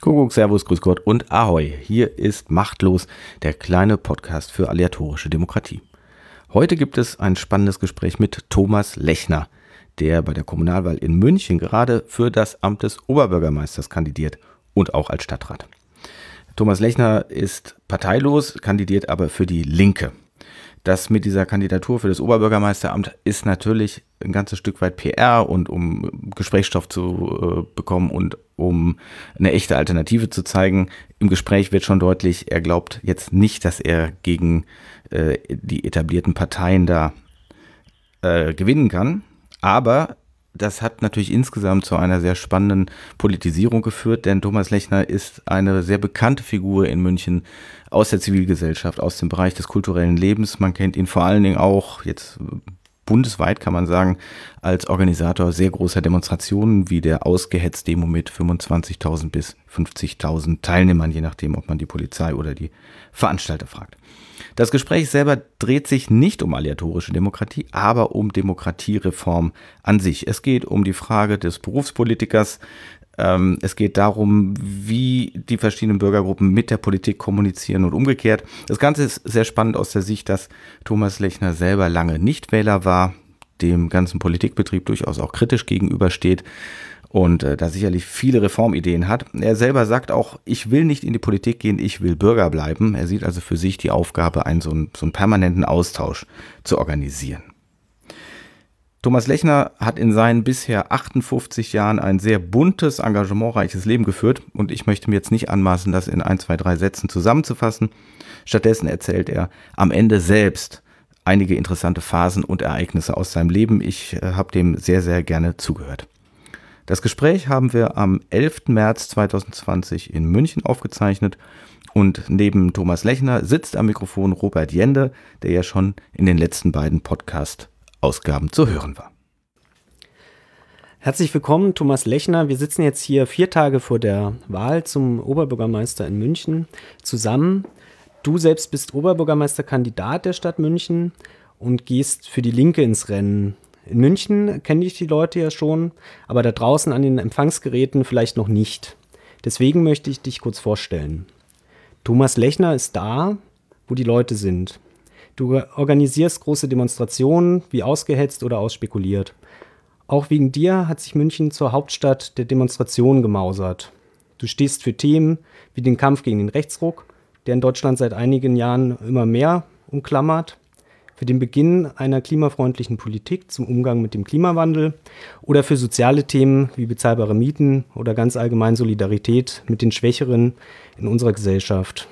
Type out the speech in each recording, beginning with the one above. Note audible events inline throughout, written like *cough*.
Kuckuck, Servus, Grüß Gott und Ahoi. Hier ist Machtlos, der kleine Podcast für aleatorische Demokratie. Heute gibt es ein spannendes Gespräch mit Thomas Lechner, der bei der Kommunalwahl in München gerade für das Amt des Oberbürgermeisters kandidiert und auch als Stadtrat. Thomas Lechner ist parteilos, kandidiert aber für die Linke. Das mit dieser Kandidatur für das Oberbürgermeisteramt ist natürlich ein ganzes Stück weit PR und um Gesprächsstoff zu äh, bekommen und um eine echte Alternative zu zeigen. Im Gespräch wird schon deutlich, er glaubt jetzt nicht, dass er gegen äh, die etablierten Parteien da äh, gewinnen kann. Aber das hat natürlich insgesamt zu einer sehr spannenden Politisierung geführt, denn Thomas Lechner ist eine sehr bekannte Figur in München aus der Zivilgesellschaft, aus dem Bereich des kulturellen Lebens. Man kennt ihn vor allen Dingen auch jetzt bundesweit, kann man sagen, als Organisator sehr großer Demonstrationen wie der Ausgehetzt-Demo mit 25.000 bis 50.000 Teilnehmern, je nachdem, ob man die Polizei oder die Veranstalter fragt. Das Gespräch selber dreht sich nicht um aleatorische Demokratie, aber um Demokratiereform an sich. Es geht um die Frage des Berufspolitikers. Ähm, es geht darum, wie die verschiedenen Bürgergruppen mit der Politik kommunizieren und umgekehrt. Das Ganze ist sehr spannend aus der Sicht, dass Thomas Lechner selber lange Nichtwähler war, dem ganzen Politikbetrieb durchaus auch kritisch gegenübersteht und äh, da sicherlich viele Reformideen hat. Er selber sagt auch, ich will nicht in die Politik gehen, ich will Bürger bleiben. Er sieht also für sich die Aufgabe, einen so einen, so einen permanenten Austausch zu organisieren. Thomas Lechner hat in seinen bisher 58 Jahren ein sehr buntes, engagementreiches Leben geführt und ich möchte mir jetzt nicht anmaßen, das in ein, zwei, drei Sätzen zusammenzufassen. Stattdessen erzählt er am Ende selbst einige interessante Phasen und Ereignisse aus seinem Leben. Ich äh, habe dem sehr, sehr gerne zugehört. Das Gespräch haben wir am 11. März 2020 in München aufgezeichnet und neben Thomas Lechner sitzt am Mikrofon Robert Jende, der ja schon in den letzten beiden Podcast-Ausgaben zu hören war. Herzlich willkommen, Thomas Lechner. Wir sitzen jetzt hier vier Tage vor der Wahl zum Oberbürgermeister in München zusammen. Du selbst bist Oberbürgermeisterkandidat der Stadt München und gehst für die Linke ins Rennen. In München kenne ich die Leute ja schon, aber da draußen an den Empfangsgeräten vielleicht noch nicht. Deswegen möchte ich dich kurz vorstellen. Thomas Lechner ist da, wo die Leute sind. Du organisierst große Demonstrationen, wie ausgehetzt oder ausspekuliert. Auch wegen dir hat sich München zur Hauptstadt der Demonstrationen gemausert. Du stehst für Themen wie den Kampf gegen den Rechtsruck, der in Deutschland seit einigen Jahren immer mehr umklammert, für den Beginn einer klimafreundlichen Politik zum Umgang mit dem Klimawandel oder für soziale Themen wie bezahlbare Mieten oder ganz allgemein Solidarität mit den Schwächeren in unserer Gesellschaft.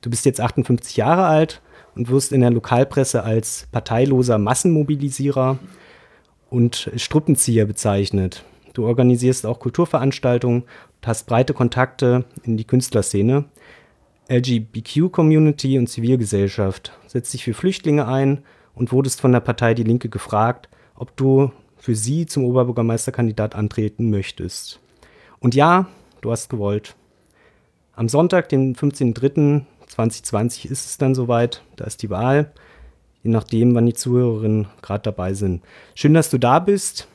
Du bist jetzt 58 Jahre alt und wirst in der Lokalpresse als parteiloser Massenmobilisierer und Struppenzieher bezeichnet. Du organisierst auch Kulturveranstaltungen und hast breite Kontakte in die Künstlerszene. LGBTQ-Community und Zivilgesellschaft, setzt dich für Flüchtlinge ein und wurdest von der Partei Die Linke gefragt, ob du für sie zum Oberbürgermeisterkandidat antreten möchtest. Und ja, du hast gewollt. Am Sonntag, den 15.03.2020 ist es dann soweit, da ist die Wahl, je nachdem, wann die Zuhörerinnen gerade dabei sind. Schön, dass du da bist.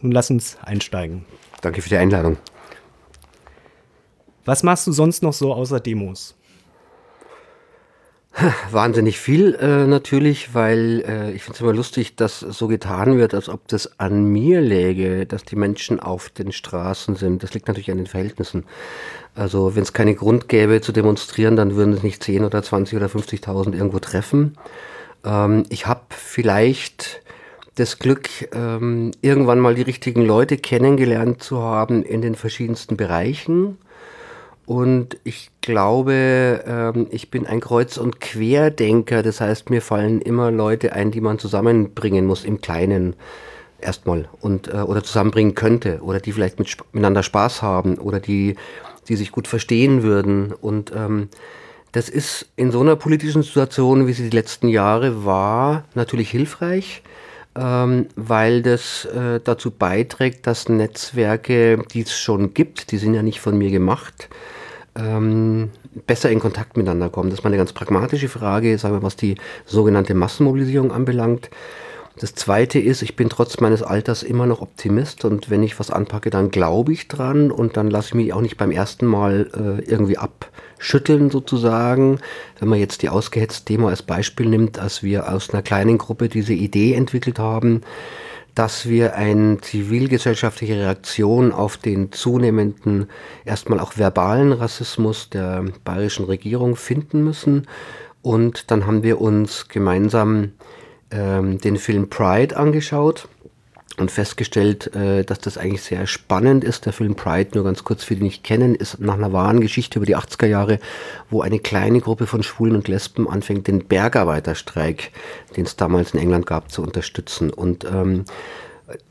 Nun lass uns einsteigen. Danke für die Einladung. Was machst du sonst noch so außer Demos? *laughs* Wahnsinnig viel äh, natürlich, weil äh, ich finde es immer lustig, dass so getan wird, als ob das an mir läge, dass die Menschen auf den Straßen sind. Das liegt natürlich an den Verhältnissen. Also wenn es keinen Grund gäbe zu demonstrieren, dann würden es nicht 10 oder 20 oder 50.000 irgendwo treffen. Ähm, ich habe vielleicht das Glück, ähm, irgendwann mal die richtigen Leute kennengelernt zu haben in den verschiedensten Bereichen und ich glaube, ähm, ich bin ein Kreuz- und Querdenker. Das heißt, mir fallen immer Leute ein, die man zusammenbringen muss im Kleinen erstmal und äh, oder zusammenbringen könnte oder die vielleicht mit, miteinander Spaß haben oder die, die sich gut verstehen würden. Und ähm, das ist in so einer politischen Situation, wie sie die letzten Jahre war, natürlich hilfreich ähm, weil das äh, dazu beiträgt, dass Netzwerke, die es schon gibt, die sind ja nicht von mir gemacht, ähm, besser in Kontakt miteinander kommen. Das ist mal eine ganz pragmatische Frage, sagen wir, was die sogenannte Massenmobilisierung anbelangt. Das Zweite ist, ich bin trotz meines Alters immer noch Optimist und wenn ich was anpacke, dann glaube ich dran und dann lasse ich mich auch nicht beim ersten Mal äh, irgendwie abschütteln sozusagen. Wenn man jetzt die ausgehetzte Demo als Beispiel nimmt, als wir aus einer kleinen Gruppe diese Idee entwickelt haben, dass wir eine zivilgesellschaftliche Reaktion auf den zunehmenden, erstmal auch verbalen Rassismus der bayerischen Regierung finden müssen. Und dann haben wir uns gemeinsam ähm, den Film Pride angeschaut und festgestellt, äh, dass das eigentlich sehr spannend ist. Der Film Pride, nur ganz kurz für die nicht kennen, ist nach einer wahren Geschichte über die 80er Jahre, wo eine kleine Gruppe von Schwulen und Lesben anfängt, den Bergarbeiterstreik, den es damals in England gab, zu unterstützen. Und ähm,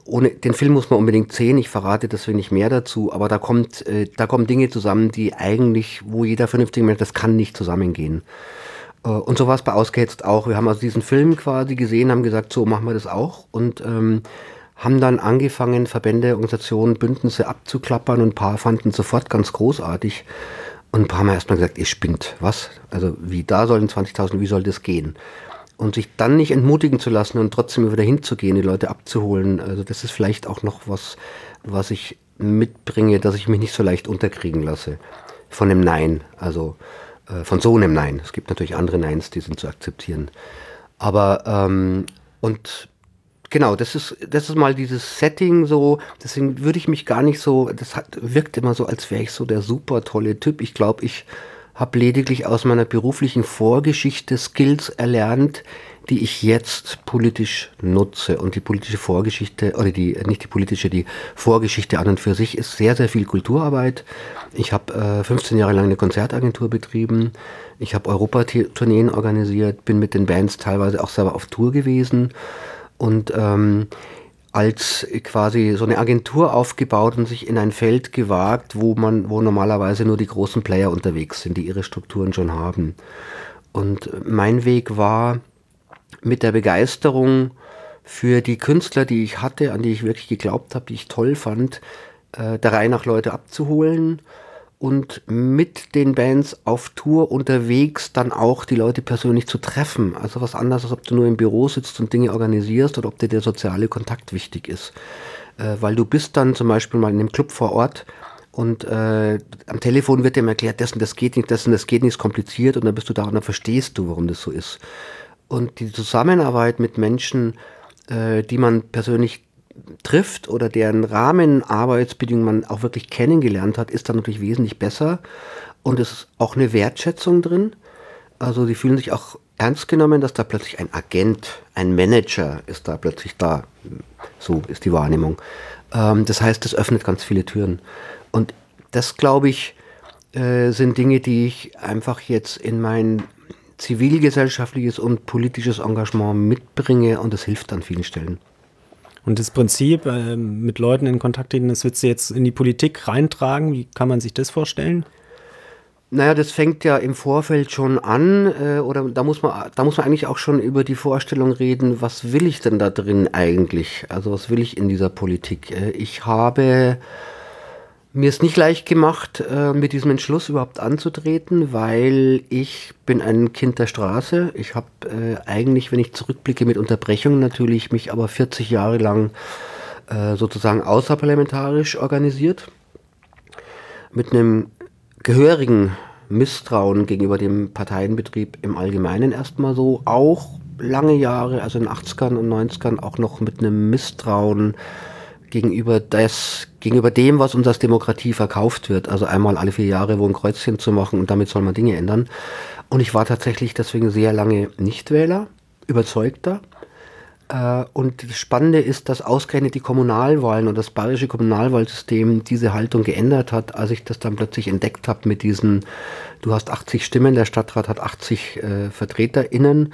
ohne den Film muss man unbedingt sehen. Ich verrate deswegen nicht mehr dazu, aber da kommt, äh, da kommen Dinge zusammen, die eigentlich, wo jeder vernünftige Mensch, das kann nicht zusammengehen. Äh, und so war es bei Ausgehetzt auch. Wir haben also diesen Film quasi gesehen, haben gesagt, so machen wir das auch und ähm, haben dann angefangen, Verbände, Organisationen, Bündnisse abzuklappern und ein paar fanden sofort ganz großartig. Und ein paar haben erstmal gesagt, ihr spinnt, was? Also wie, da sollen 20.000, wie soll das gehen? Und sich dann nicht entmutigen zu lassen und trotzdem wieder hinzugehen, die Leute abzuholen, also das ist vielleicht auch noch was, was ich mitbringe, dass ich mich nicht so leicht unterkriegen lasse von dem Nein. Also äh, von so einem Nein. Es gibt natürlich andere Neins, die sind zu akzeptieren. Aber, ähm, und genau, das ist, das ist mal dieses Setting so, deswegen würde ich mich gar nicht so, das hat, wirkt immer so, als wäre ich so der super tolle Typ. Ich glaube, ich habe lediglich aus meiner beruflichen Vorgeschichte Skills erlernt, die ich jetzt politisch nutze. Und die politische Vorgeschichte, oder die, nicht die politische, die Vorgeschichte an und für sich ist sehr, sehr viel Kulturarbeit. Ich habe äh, 15 Jahre lang eine Konzertagentur betrieben. Ich habe Europatourneen organisiert, bin mit den Bands teilweise auch selber auf Tour gewesen. Und ähm, als quasi so eine Agentur aufgebaut und sich in ein Feld gewagt, wo man, wo normalerweise nur die großen Player unterwegs sind, die ihre Strukturen schon haben. Und mein Weg war, mit der Begeisterung für die Künstler, die ich hatte, an die ich wirklich geglaubt habe, die ich toll fand, äh, der Reihe nach Leute abzuholen und mit den Bands auf Tour unterwegs dann auch die Leute persönlich zu treffen. Also was anderes, als ob du nur im Büro sitzt und Dinge organisierst oder ob dir der soziale Kontakt wichtig ist. Äh, weil du bist dann zum Beispiel mal in einem Club vor Ort und äh, am Telefon wird dir erklärt, das und das geht nicht, das und das geht nicht, ist kompliziert und dann bist du da und dann verstehst du, warum das so ist. Und die Zusammenarbeit mit Menschen, äh, die man persönlich trifft oder deren Rahmenarbeitsbedingungen man auch wirklich kennengelernt hat, ist dann natürlich wesentlich besser. Und es ist auch eine Wertschätzung drin. Also sie fühlen sich auch ernst genommen, dass da plötzlich ein Agent, ein Manager ist da plötzlich da. So ist die Wahrnehmung. Ähm, das heißt, es öffnet ganz viele Türen. Und das, glaube ich, äh, sind Dinge, die ich einfach jetzt in mein zivilgesellschaftliches und politisches Engagement mitbringe und das hilft an vielen Stellen. Und das Prinzip, äh, mit Leuten in Kontakt treten, das wird sie jetzt in die Politik reintragen. Wie kann man sich das vorstellen? Naja, das fängt ja im Vorfeld schon an, äh, oder da muss man, da muss man eigentlich auch schon über die Vorstellung reden, was will ich denn da drin eigentlich? Also was will ich in dieser Politik? Äh, ich habe mir ist nicht leicht gemacht, äh, mit diesem Entschluss überhaupt anzutreten, weil ich bin ein Kind der Straße. Ich habe äh, eigentlich, wenn ich zurückblicke mit Unterbrechungen natürlich, mich aber 40 Jahre lang äh, sozusagen außerparlamentarisch organisiert. Mit einem gehörigen Misstrauen gegenüber dem Parteienbetrieb im Allgemeinen erstmal so. Auch lange Jahre, also in den 80ern und 90ern, auch noch mit einem Misstrauen gegenüber, das, gegenüber dem, was uns als Demokratie verkauft wird. Also einmal alle vier Jahre wo ein Kreuzchen zu machen und damit soll man Dinge ändern. Und ich war tatsächlich deswegen sehr lange Nichtwähler, überzeugter. Äh, und das Spannende ist, dass ausgerechnet die Kommunalwahlen und das bayerische Kommunalwahlsystem diese Haltung geändert hat, als ich das dann plötzlich entdeckt habe mit diesen, du hast 80 Stimmen, der Stadtrat hat 80 äh, VertreterInnen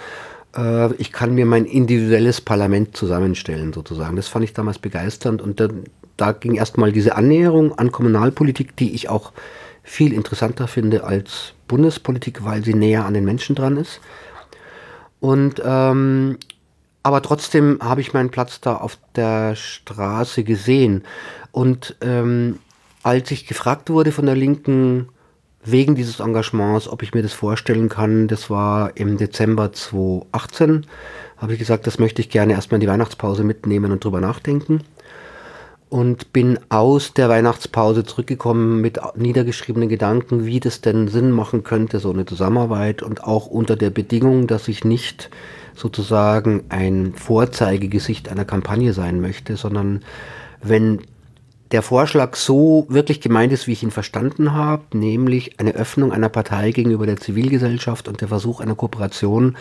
äh, ich kann mir mein individuelles Parlament zusammenstellen, sozusagen. Das fand ich damals begeisternd und dann, da ging erstmal diese Annäherung an Kommunalpolitik, die ich auch viel interessanter finde als Bundespolitik, weil sie näher an den Menschen dran ist. Und ähm, aber trotzdem habe ich meinen Platz da auf der Straße gesehen. Und ähm, als ich gefragt wurde von der linken wegen dieses Engagements, ob ich mir das vorstellen kann. Das war im Dezember 2018. Habe ich gesagt, das möchte ich gerne erstmal in die Weihnachtspause mitnehmen und drüber nachdenken. Und bin aus der Weihnachtspause zurückgekommen mit niedergeschriebenen Gedanken, wie das denn Sinn machen könnte, so eine Zusammenarbeit und auch unter der Bedingung, dass ich nicht sozusagen ein Vorzeigegesicht einer Kampagne sein möchte, sondern wenn der Vorschlag so wirklich gemeint ist, wie ich ihn verstanden habe, nämlich eine Öffnung einer Partei gegenüber der Zivilgesellschaft und der Versuch einer Kooperation,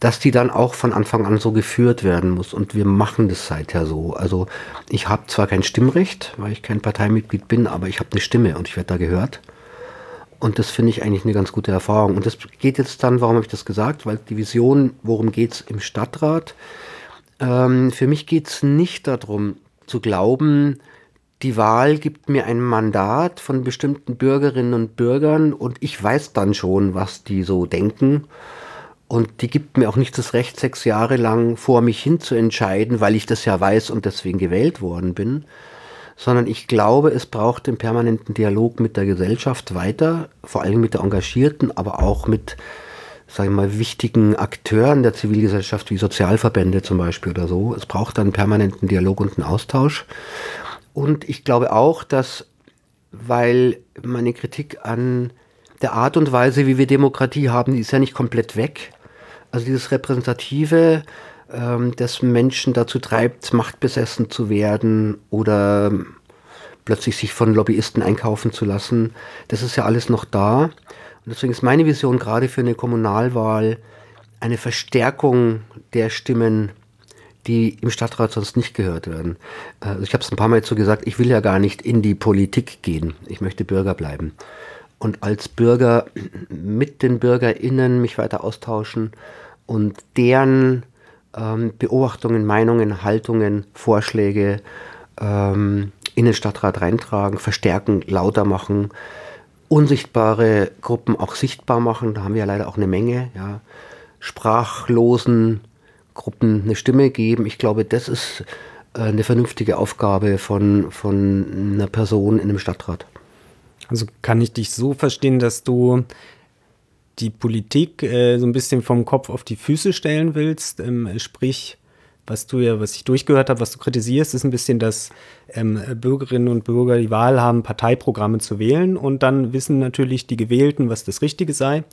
dass die dann auch von Anfang an so geführt werden muss. Und wir machen das seither so. Also ich habe zwar kein Stimmrecht, weil ich kein Parteimitglied bin, aber ich habe eine Stimme und ich werde da gehört. Und das finde ich eigentlich eine ganz gute Erfahrung. Und das geht jetzt dann, warum habe ich das gesagt? Weil die Vision, worum geht es im Stadtrat? Ähm, für mich geht es nicht darum zu glauben, die Wahl gibt mir ein Mandat von bestimmten Bürgerinnen und Bürgern und ich weiß dann schon, was die so denken. Und die gibt mir auch nicht das Recht, sechs Jahre lang vor mich hin zu entscheiden, weil ich das ja weiß und deswegen gewählt worden bin. Sondern ich glaube, es braucht den permanenten Dialog mit der Gesellschaft weiter, vor allem mit der Engagierten, aber auch mit, sagen wir mal, wichtigen Akteuren der Zivilgesellschaft, wie Sozialverbände zum Beispiel oder so. Es braucht einen permanenten Dialog und einen Austausch. Und ich glaube auch, dass, weil meine Kritik an der Art und Weise, wie wir Demokratie haben, die ist ja nicht komplett weg. Also dieses Repräsentative, ähm, das Menschen dazu treibt, machtbesessen zu werden oder plötzlich sich von Lobbyisten einkaufen zu lassen, das ist ja alles noch da. Und deswegen ist meine Vision gerade für eine Kommunalwahl eine Verstärkung der Stimmen die im Stadtrat sonst nicht gehört werden. Also ich habe es ein paar Mal dazu gesagt, ich will ja gar nicht in die Politik gehen. Ich möchte Bürger bleiben. Und als Bürger *clears throat* mit den BürgerInnen mich weiter austauschen und deren ähm, Beobachtungen, Meinungen, Haltungen, Vorschläge ähm, in den Stadtrat reintragen, verstärken, lauter machen, unsichtbare Gruppen auch sichtbar machen. Da haben wir ja leider auch eine Menge, ja. Sprachlosen, Gruppen eine Stimme geben. Ich glaube, das ist äh, eine vernünftige Aufgabe von, von einer Person in einem Stadtrat. Also kann ich dich so verstehen, dass du die Politik äh, so ein bisschen vom Kopf auf die Füße stellen willst, ähm, sprich, was du ja, was ich durchgehört habe, was du kritisierst, ist ein bisschen, dass ähm, Bürgerinnen und Bürger die Wahl haben, Parteiprogramme zu wählen und dann wissen natürlich die Gewählten, was das Richtige sei.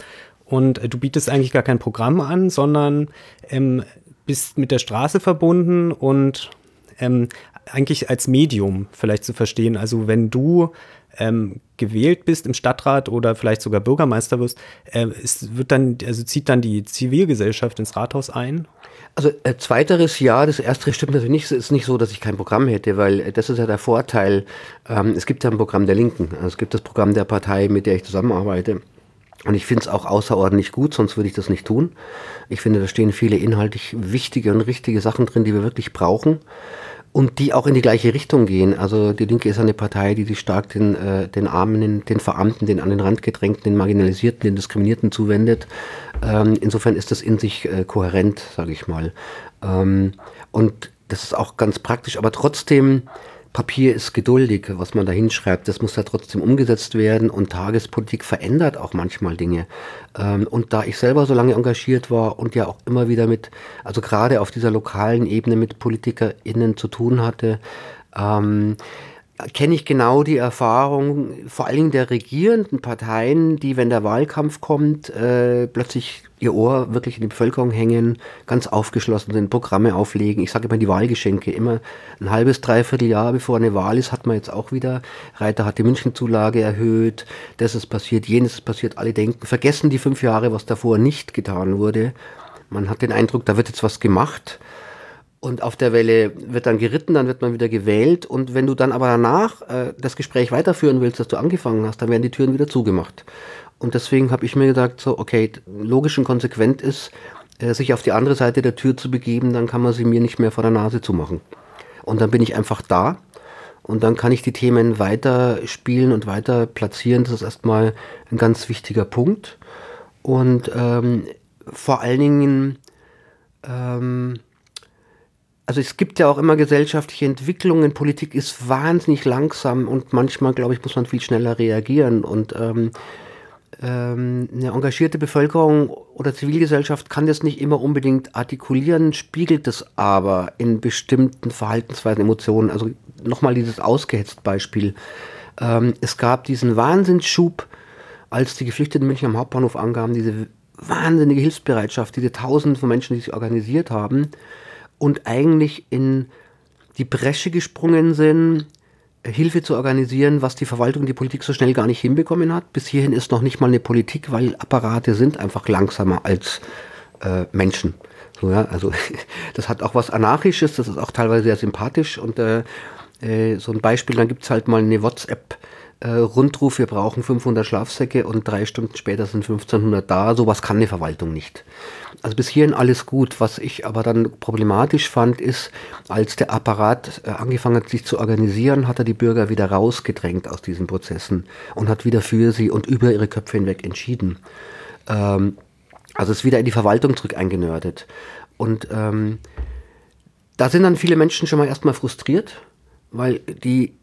Und äh, du bietest eigentlich gar kein Programm an, sondern ähm, bist mit der Straße verbunden und ähm, eigentlich als Medium vielleicht zu verstehen. Also wenn du ähm, gewählt bist im Stadtrat oder vielleicht sogar Bürgermeister wirst, äh, es wird dann, also zieht dann die Zivilgesellschaft ins Rathaus ein? Also äh, zweiteres ja, das erste stimmt natürlich nicht. Es ist nicht so, dass ich kein Programm hätte, weil äh, das ist ja der Vorteil. Ähm, es gibt ja ein Programm der Linken, also es gibt das Programm der Partei, mit der ich zusammenarbeite. Und ich finde es auch außerordentlich gut, sonst würde ich das nicht tun. Ich finde, da stehen viele inhaltlich wichtige und richtige Sachen drin, die wir wirklich brauchen und die auch in die gleiche Richtung gehen. Also die Linke ist eine Partei, die sich stark den, äh, den Armen, den Verarmten, den an den Rand gedrängten, den Marginalisierten, den Diskriminierten zuwendet. Ähm, insofern ist das in sich äh, kohärent, sage ich mal. Ähm, und das ist auch ganz praktisch, aber trotzdem Papier ist geduldig, was man da hinschreibt. Das muss ja trotzdem umgesetzt werden und Tagespolitik verändert auch manchmal Dinge. Ähm, und da ich selber so lange engagiert war und ja auch immer wieder mit, also gerade auf dieser lokalen Ebene mit PolitikerInnen zu tun hatte, ähm, kenne ich genau die Erfahrung, vor allen Dingen der regierenden Parteien, die, wenn der Wahlkampf kommt, äh, plötzlich ihr Ohr wirklich in die Bevölkerung hängen, ganz aufgeschlossen sind, Programme auflegen. Ich sage immer die Wahlgeschenke. Immer ein halbes, dreiviertel Jahr bevor eine Wahl ist, hat man jetzt auch wieder, Reiter hat die Münchenzulage erhöht, das ist passiert, jenes ist passiert, alle denken, vergessen die fünf Jahre, was davor nicht getan wurde. Man hat den Eindruck, da wird jetzt was gemacht und auf der Welle wird dann geritten, dann wird man wieder gewählt. Und wenn du dann aber danach äh, das Gespräch weiterführen willst, das du angefangen hast, dann werden die Türen wieder zugemacht. Und deswegen habe ich mir gesagt, so, okay, logisch und konsequent ist, äh, sich auf die andere Seite der Tür zu begeben, dann kann man sie mir nicht mehr vor der Nase zumachen. Und dann bin ich einfach da und dann kann ich die Themen weiter spielen und weiter platzieren. Das ist erstmal ein ganz wichtiger Punkt. Und ähm, vor allen Dingen, ähm, also es gibt ja auch immer gesellschaftliche Entwicklungen. Politik ist wahnsinnig langsam und manchmal, glaube ich, muss man viel schneller reagieren. Und ähm, ähm, eine engagierte Bevölkerung oder Zivilgesellschaft kann das nicht immer unbedingt artikulieren, spiegelt es aber in bestimmten Verhaltensweisen, Emotionen. Also nochmal dieses ausgehetzt Beispiel. Ähm, es gab diesen Wahnsinnsschub, als die Geflüchteten München am Hauptbahnhof angaben, diese wahnsinnige Hilfsbereitschaft, diese Tausende von Menschen, die sich organisiert haben und eigentlich in die Bresche gesprungen sind, Hilfe zu organisieren, was die Verwaltung, die Politik so schnell gar nicht hinbekommen hat. Bis hierhin ist noch nicht mal eine Politik, weil Apparate sind einfach langsamer als äh, Menschen. So, ja, also *laughs* das hat auch was Anarchisches, das ist auch teilweise sehr sympathisch und äh, äh, so ein Beispiel, dann gibt es halt mal eine WhatsApp äh, Rundruf, wir brauchen 500 Schlafsäcke und drei Stunden später sind 1500 da. Sowas kann eine Verwaltung nicht. Also bis hierhin alles gut. Was ich aber dann problematisch fand, ist, als der Apparat äh, angefangen hat, sich zu organisieren, hat er die Bürger wieder rausgedrängt aus diesen Prozessen und hat wieder für sie und über ihre Köpfe hinweg entschieden. Ähm, also ist wieder in die Verwaltung zurück eingenördet. Und ähm, da sind dann viele Menschen schon mal erstmal frustriert, weil die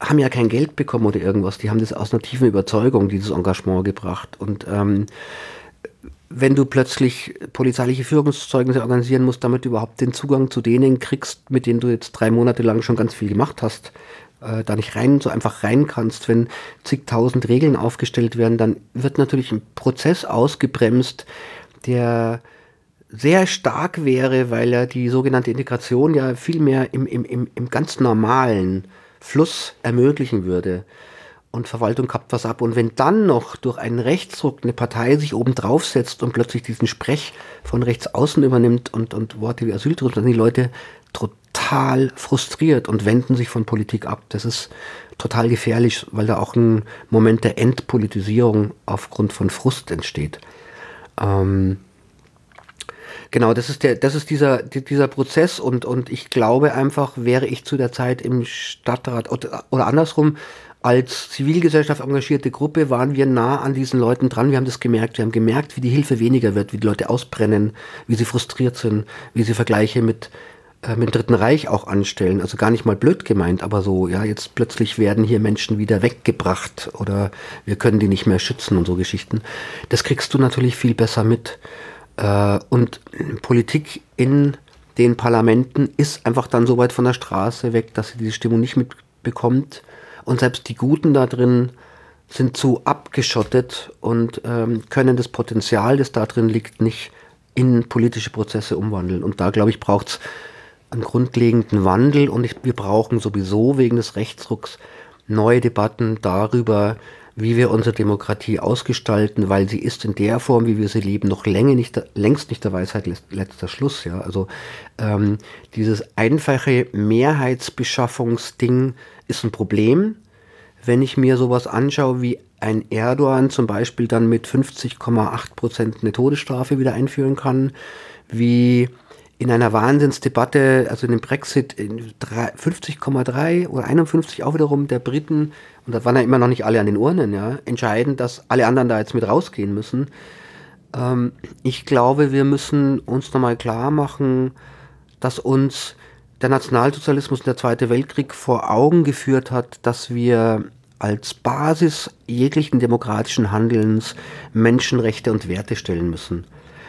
haben ja kein Geld bekommen oder irgendwas. Die haben das aus einer tiefen Überzeugung, dieses Engagement gebracht. Und ähm, wenn du plötzlich polizeiliche Führungszeugnisse organisieren musst, damit du überhaupt den Zugang zu denen kriegst, mit denen du jetzt drei Monate lang schon ganz viel gemacht hast, äh, da nicht rein, so einfach rein kannst, wenn zigtausend Regeln aufgestellt werden, dann wird natürlich ein Prozess ausgebremst, der sehr stark wäre, weil er die sogenannte Integration ja viel mehr im, im, im, im ganz normalen Fluss ermöglichen würde. Und Verwaltung kappt was ab. Und wenn dann noch durch einen Rechtsruck eine Partei sich oben draufsetzt und plötzlich diesen Sprech von rechts außen übernimmt und, und Worte wie Asyltourismus, dann sind die Leute total frustriert und wenden sich von Politik ab. Das ist total gefährlich, weil da auch ein Moment der Entpolitisierung aufgrund von Frust entsteht. Ähm, Genau, das ist der, das ist dieser, dieser Prozess und, und ich glaube einfach, wäre ich zu der Zeit im Stadtrat oder, oder andersrum, als Zivilgesellschaft engagierte Gruppe waren wir nah an diesen Leuten dran. Wir haben das gemerkt. Wir haben gemerkt, wie die Hilfe weniger wird, wie die Leute ausbrennen, wie sie frustriert sind, wie sie Vergleiche mit, äh, mit dem Dritten Reich auch anstellen. Also gar nicht mal blöd gemeint, aber so, ja, jetzt plötzlich werden hier Menschen wieder weggebracht oder wir können die nicht mehr schützen und so Geschichten. Das kriegst du natürlich viel besser mit. Äh, und Politik in den Parlamenten ist einfach dann so weit von der Straße weg, dass sie diese Stimmung nicht mitbekommt. Und selbst die Guten da drin sind zu abgeschottet und ähm, können das Potenzial, das da drin liegt, nicht in politische Prozesse umwandeln. Und da, glaube ich, braucht es einen grundlegenden Wandel. Und ich, wir brauchen sowieso wegen des Rechtsrucks neue Debatten darüber, wie wir unsere Demokratie ausgestalten, weil sie ist in der Form, wie wir sie leben, noch längst nicht, längst nicht der Weisheit letzter Schluss. Ja? Also ähm, dieses einfache Mehrheitsbeschaffungsding ist ein Problem. Wenn ich mir sowas anschaue wie ein Erdogan zum Beispiel dann mit 50,8 Prozent eine Todesstrafe wieder einführen kann, wie in einer Wahnsinnsdebatte, also in dem Brexit 50,3 oder 51 auch wiederum der Briten, und da waren ja immer noch nicht alle an den Urnen, ja, entscheiden, dass alle anderen da jetzt mit rausgehen müssen. Ähm, ich glaube, wir müssen uns nochmal klar machen, dass uns der Nationalsozialismus und der Zweite Weltkrieg vor Augen geführt hat, dass wir als Basis jeglichen demokratischen Handelns Menschenrechte und Werte stellen müssen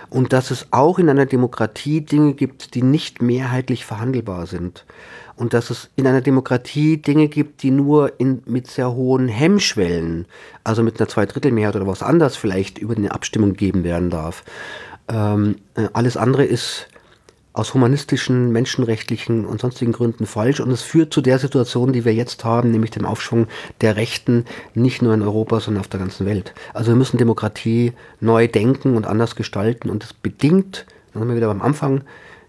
und dass es auch in einer Demokratie Dinge gibt, die nicht mehrheitlich verhandelbar sind. Und dass es in einer Demokratie Dinge gibt, die nur in, mit sehr hohen Hemmschwellen, also mit einer Zweidrittelmehrheit oder was anderes vielleicht über eine Abstimmung geben werden darf. Ähm, äh, alles andere ist aus humanistischen, menschenrechtlichen und sonstigen Gründen falsch. Und es führt zu der Situation, die wir jetzt haben, nämlich dem Aufschwung der Rechten, nicht nur in Europa, sondern auf der ganzen Welt. Also wir müssen Demokratie neu denken und anders gestalten. Und das bedingt, dann sind wir wieder beim Anfang,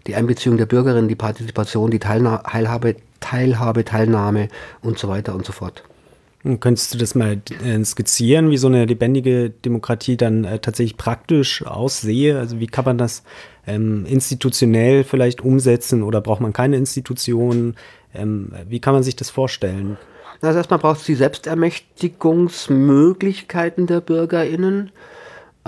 die Einbeziehung der Bürgerinnen, die Partizipation, die Teilhabe, Teilhabe, Teilnahme und so weiter und so fort. Könntest du das mal äh, skizzieren, wie so eine lebendige Demokratie dann äh, tatsächlich praktisch aussehe? Also wie kann man das ähm, institutionell vielleicht umsetzen oder braucht man keine Institutionen? Ähm, wie kann man sich das vorstellen? Also erstmal braucht es die Selbstermächtigungsmöglichkeiten der BürgerInnen.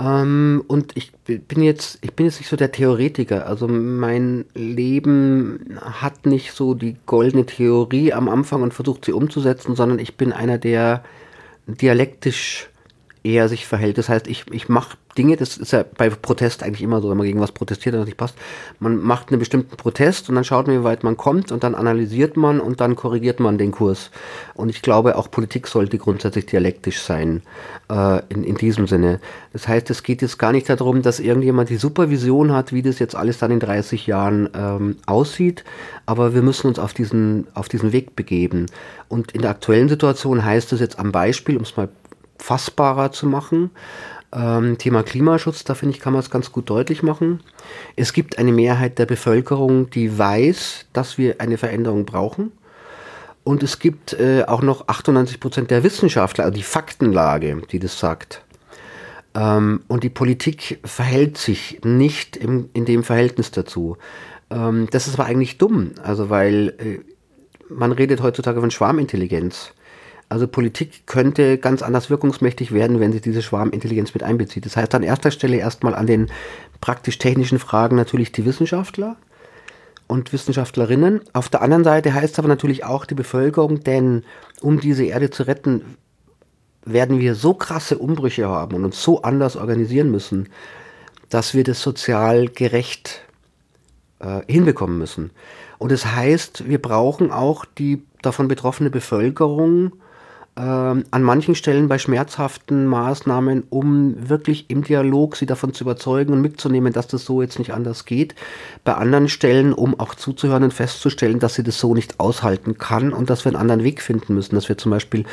Ähm, und ich bin jetzt, ich bin jetzt nicht so der Theoretiker. Also mein Leben hat nicht so die goldene Theorie am Anfang und versucht sie umzusetzen, sondern ich bin einer, der dialektisch eher sich verhält. Das heißt, ich, ich mache Dinge, das ist ja bei Protest eigentlich immer so, wenn man gegen was protestiert und das nicht passt. Man macht einen bestimmten Protest und dann schaut man, wie weit man kommt und dann analysiert man und dann korrigiert man den Kurs. Und ich glaube, auch Politik sollte grundsätzlich dialektisch sein, äh, in, in diesem Sinne. Das heißt, es geht jetzt gar nicht darum, dass irgendjemand die Supervision hat, wie das jetzt alles dann in 30 Jahren ähm, aussieht, aber wir müssen uns auf diesen, auf diesen Weg begeben. Und in der aktuellen Situation heißt es jetzt am Beispiel, um es mal fassbarer zu machen. Ähm, Thema Klimaschutz, da finde ich, kann man es ganz gut deutlich machen. Es gibt eine Mehrheit der Bevölkerung, die weiß, dass wir eine Veränderung brauchen. Und es gibt äh, auch noch 98 Prozent der Wissenschaftler, also die Faktenlage, die das sagt. Ähm, und die Politik verhält sich nicht im, in dem Verhältnis dazu. Ähm, das ist aber eigentlich dumm, also weil äh, man redet heutzutage von Schwarmintelligenz. Also Politik könnte ganz anders wirkungsmächtig werden, wenn sie diese Schwarmintelligenz mit einbezieht. Das heißt an erster Stelle erstmal an den praktisch technischen Fragen natürlich die Wissenschaftler und Wissenschaftlerinnen. Auf der anderen Seite heißt es aber natürlich auch die Bevölkerung, denn um diese Erde zu retten, werden wir so krasse Umbrüche haben und uns so anders organisieren müssen, dass wir das sozial gerecht äh, hinbekommen müssen. Und das heißt, wir brauchen auch die davon betroffene Bevölkerung an manchen Stellen bei schmerzhaften Maßnahmen, um wirklich im Dialog sie davon zu überzeugen und mitzunehmen, dass das so jetzt nicht anders geht. Bei anderen Stellen, um auch zuzuhören und festzustellen, dass sie das so nicht aushalten kann und dass wir einen anderen Weg finden müssen, dass wir zum Beispiel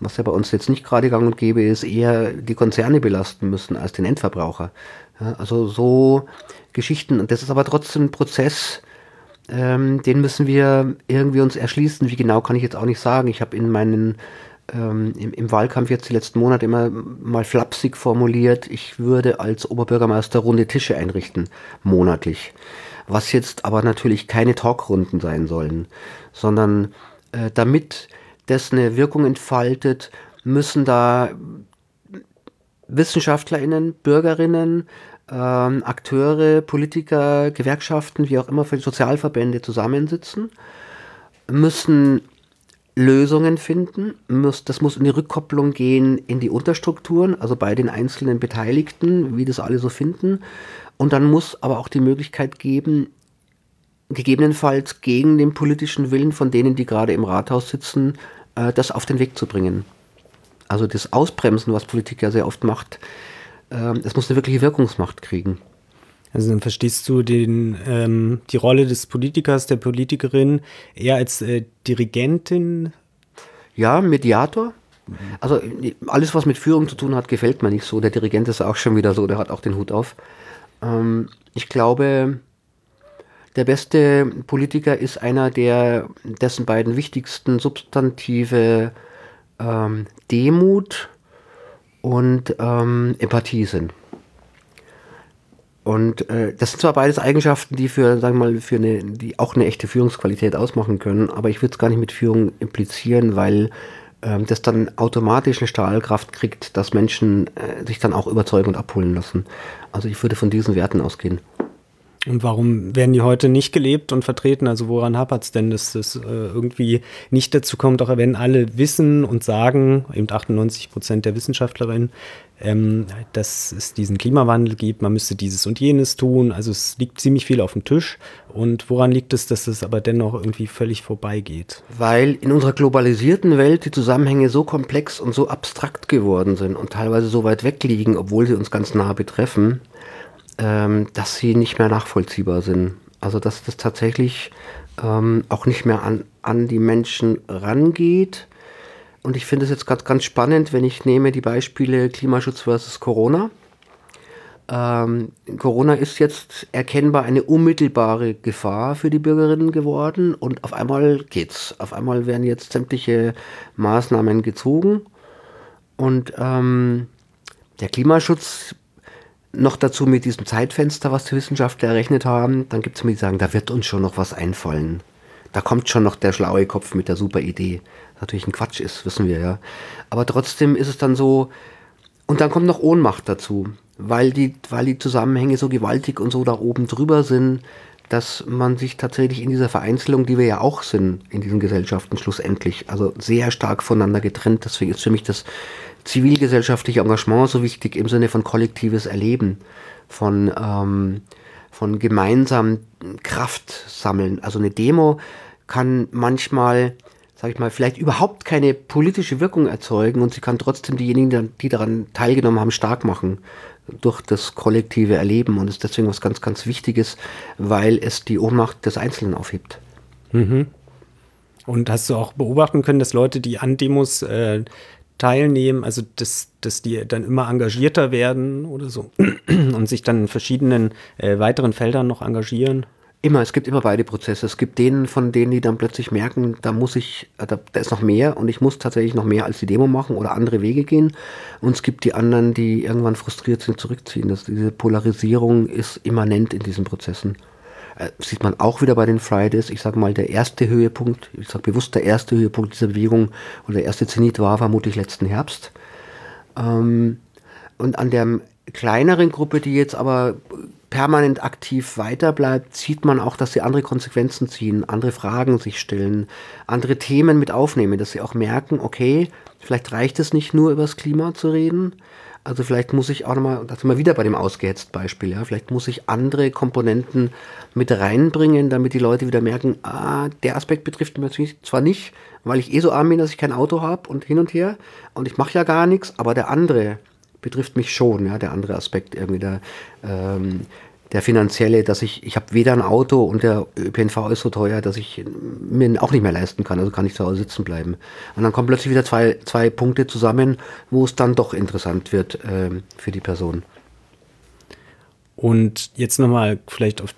was ja bei uns jetzt nicht gerade gang und gäbe ist, eher die Konzerne belasten müssen als den Endverbraucher. Ja, also so Geschichten. Und das ist aber trotzdem ein Prozess, ähm, den müssen wir irgendwie uns erschließen. Wie genau kann ich jetzt auch nicht sagen. Ich habe in meinen ähm, im, im, Wahlkampf jetzt die letzten Monate immer mal flapsig formuliert, ich würde als Oberbürgermeister runde Tische einrichten, monatlich. Was jetzt aber natürlich keine Talkrunden sein sollen, sondern äh, damit das eine Wirkung entfaltet, müssen da WissenschaftlerInnen, BürgerInnen, ähm, Akteure, Politiker, Gewerkschaften, wie auch immer, für die Sozialverbände zusammensitzen, müssen Lösungen finden. Muss, das muss in die Rückkopplung gehen in die Unterstrukturen, also bei den einzelnen Beteiligten, wie das alle so finden. Und dann muss aber auch die Möglichkeit geben, gegebenenfalls gegen den politischen Willen von denen, die gerade im Rathaus sitzen, äh, das auf den Weg zu bringen. Also das Ausbremsen, was Politik ja sehr oft macht, äh, das muss eine wirkliche Wirkungsmacht kriegen. Also dann verstehst du den, ähm, die Rolle des Politikers, der Politikerin eher als äh, Dirigentin? Ja, Mediator. Also alles, was mit Führung zu tun hat, gefällt mir nicht so. Der Dirigent ist auch schon wieder so, der hat auch den Hut auf. Ähm, ich glaube, der beste Politiker ist einer, der dessen beiden wichtigsten Substantive ähm, Demut und ähm, Empathie sind. Und äh, das sind zwar beides Eigenschaften, die für, sagen wir mal, für eine, die auch eine echte Führungsqualität ausmachen können, aber ich würde es gar nicht mit Führung implizieren, weil ähm, das dann automatisch eine Stahlkraft kriegt, dass Menschen äh, sich dann auch überzeugen und abholen lassen. Also ich würde von diesen Werten ausgehen. Und warum werden die heute nicht gelebt und vertreten? Also woran hapert es denn, dass das äh, irgendwie nicht dazu kommt, auch wenn alle wissen und sagen, eben 98 Prozent der Wissenschaftlerinnen, ähm, dass es diesen Klimawandel gibt, man müsste dieses und jenes tun. Also es liegt ziemlich viel auf dem Tisch. Und woran liegt es, dass es aber dennoch irgendwie völlig vorbeigeht? Weil in unserer globalisierten Welt die Zusammenhänge so komplex und so abstrakt geworden sind und teilweise so weit weg liegen, obwohl sie uns ganz nah betreffen, ähm, dass sie nicht mehr nachvollziehbar sind. Also dass das tatsächlich ähm, auch nicht mehr an, an die Menschen rangeht. Und ich finde es jetzt ganz, ganz spannend, wenn ich nehme die Beispiele Klimaschutz versus Corona. Ähm, Corona ist jetzt erkennbar eine unmittelbare Gefahr für die Bürgerinnen geworden und auf einmal geht's. Auf einmal werden jetzt sämtliche Maßnahmen gezogen und ähm, der Klimaschutz noch dazu mit diesem Zeitfenster, was die Wissenschaftler errechnet haben, dann gibt es mir die sagen, da wird uns schon noch was einfallen. Da kommt schon noch der schlaue Kopf mit der super Idee. Natürlich ein Quatsch ist, wissen wir ja. Aber trotzdem ist es dann so, und dann kommt noch Ohnmacht dazu, weil die, weil die Zusammenhänge so gewaltig und so da oben drüber sind, dass man sich tatsächlich in dieser Vereinzelung, die wir ja auch sind in diesen Gesellschaften schlussendlich, also sehr stark voneinander getrennt. Deswegen ist für mich das zivilgesellschaftliche Engagement so wichtig im Sinne von kollektives Erleben, von, ähm, von gemeinsam Kraft sammeln. Also eine Demo kann manchmal, sag ich mal, vielleicht überhaupt keine politische Wirkung erzeugen und sie kann trotzdem diejenigen, die daran teilgenommen haben, stark machen durch das kollektive Erleben und ist deswegen was ganz, ganz Wichtiges, weil es die Ohnmacht des Einzelnen aufhebt. Mhm. Und hast du auch beobachten können, dass Leute, die an Demos äh, teilnehmen, also dass, dass die dann immer engagierter werden oder so *clears throat* und sich dann in verschiedenen äh, weiteren Feldern noch engagieren? Immer, es gibt immer beide Prozesse. Es gibt denen, von denen, die dann plötzlich merken, da muss ich, da, da, ist noch mehr und ich muss tatsächlich noch mehr als die Demo machen oder andere Wege gehen. Und es gibt die anderen, die irgendwann frustriert sind, zurückziehen. Das, diese Polarisierung ist immanent in diesen Prozessen. Äh, sieht man auch wieder bei den Fridays. Ich sage mal, der erste Höhepunkt, ich sage bewusst der erste Höhepunkt dieser Bewegung oder der erste Zenit war vermutlich letzten Herbst. Ähm, und an der kleineren Gruppe, die jetzt aber permanent aktiv weiterbleibt, sieht man auch, dass sie andere Konsequenzen ziehen, andere Fragen sich stellen, andere Themen mit aufnehmen, dass sie auch merken, okay, vielleicht reicht es nicht nur über das Klima zu reden, also vielleicht muss ich auch nochmal, das sind wir wieder bei dem ausgehetzt Beispiel, ja, vielleicht muss ich andere Komponenten mit reinbringen, damit die Leute wieder merken, ah, der Aspekt betrifft mich zwar nicht, weil ich eh so arm bin, dass ich kein Auto habe und hin und her und ich mache ja gar nichts, aber der andere, betrifft mich schon, ja, der andere Aspekt irgendwie der, ähm, der finanzielle, dass ich, ich habe weder ein Auto und der ÖPNV ist so teuer, dass ich mir auch nicht mehr leisten kann, also kann ich zu Hause sitzen bleiben. Und dann kommen plötzlich wieder zwei, zwei Punkte zusammen, wo es dann doch interessant wird ähm, für die Person. Und jetzt nochmal vielleicht auf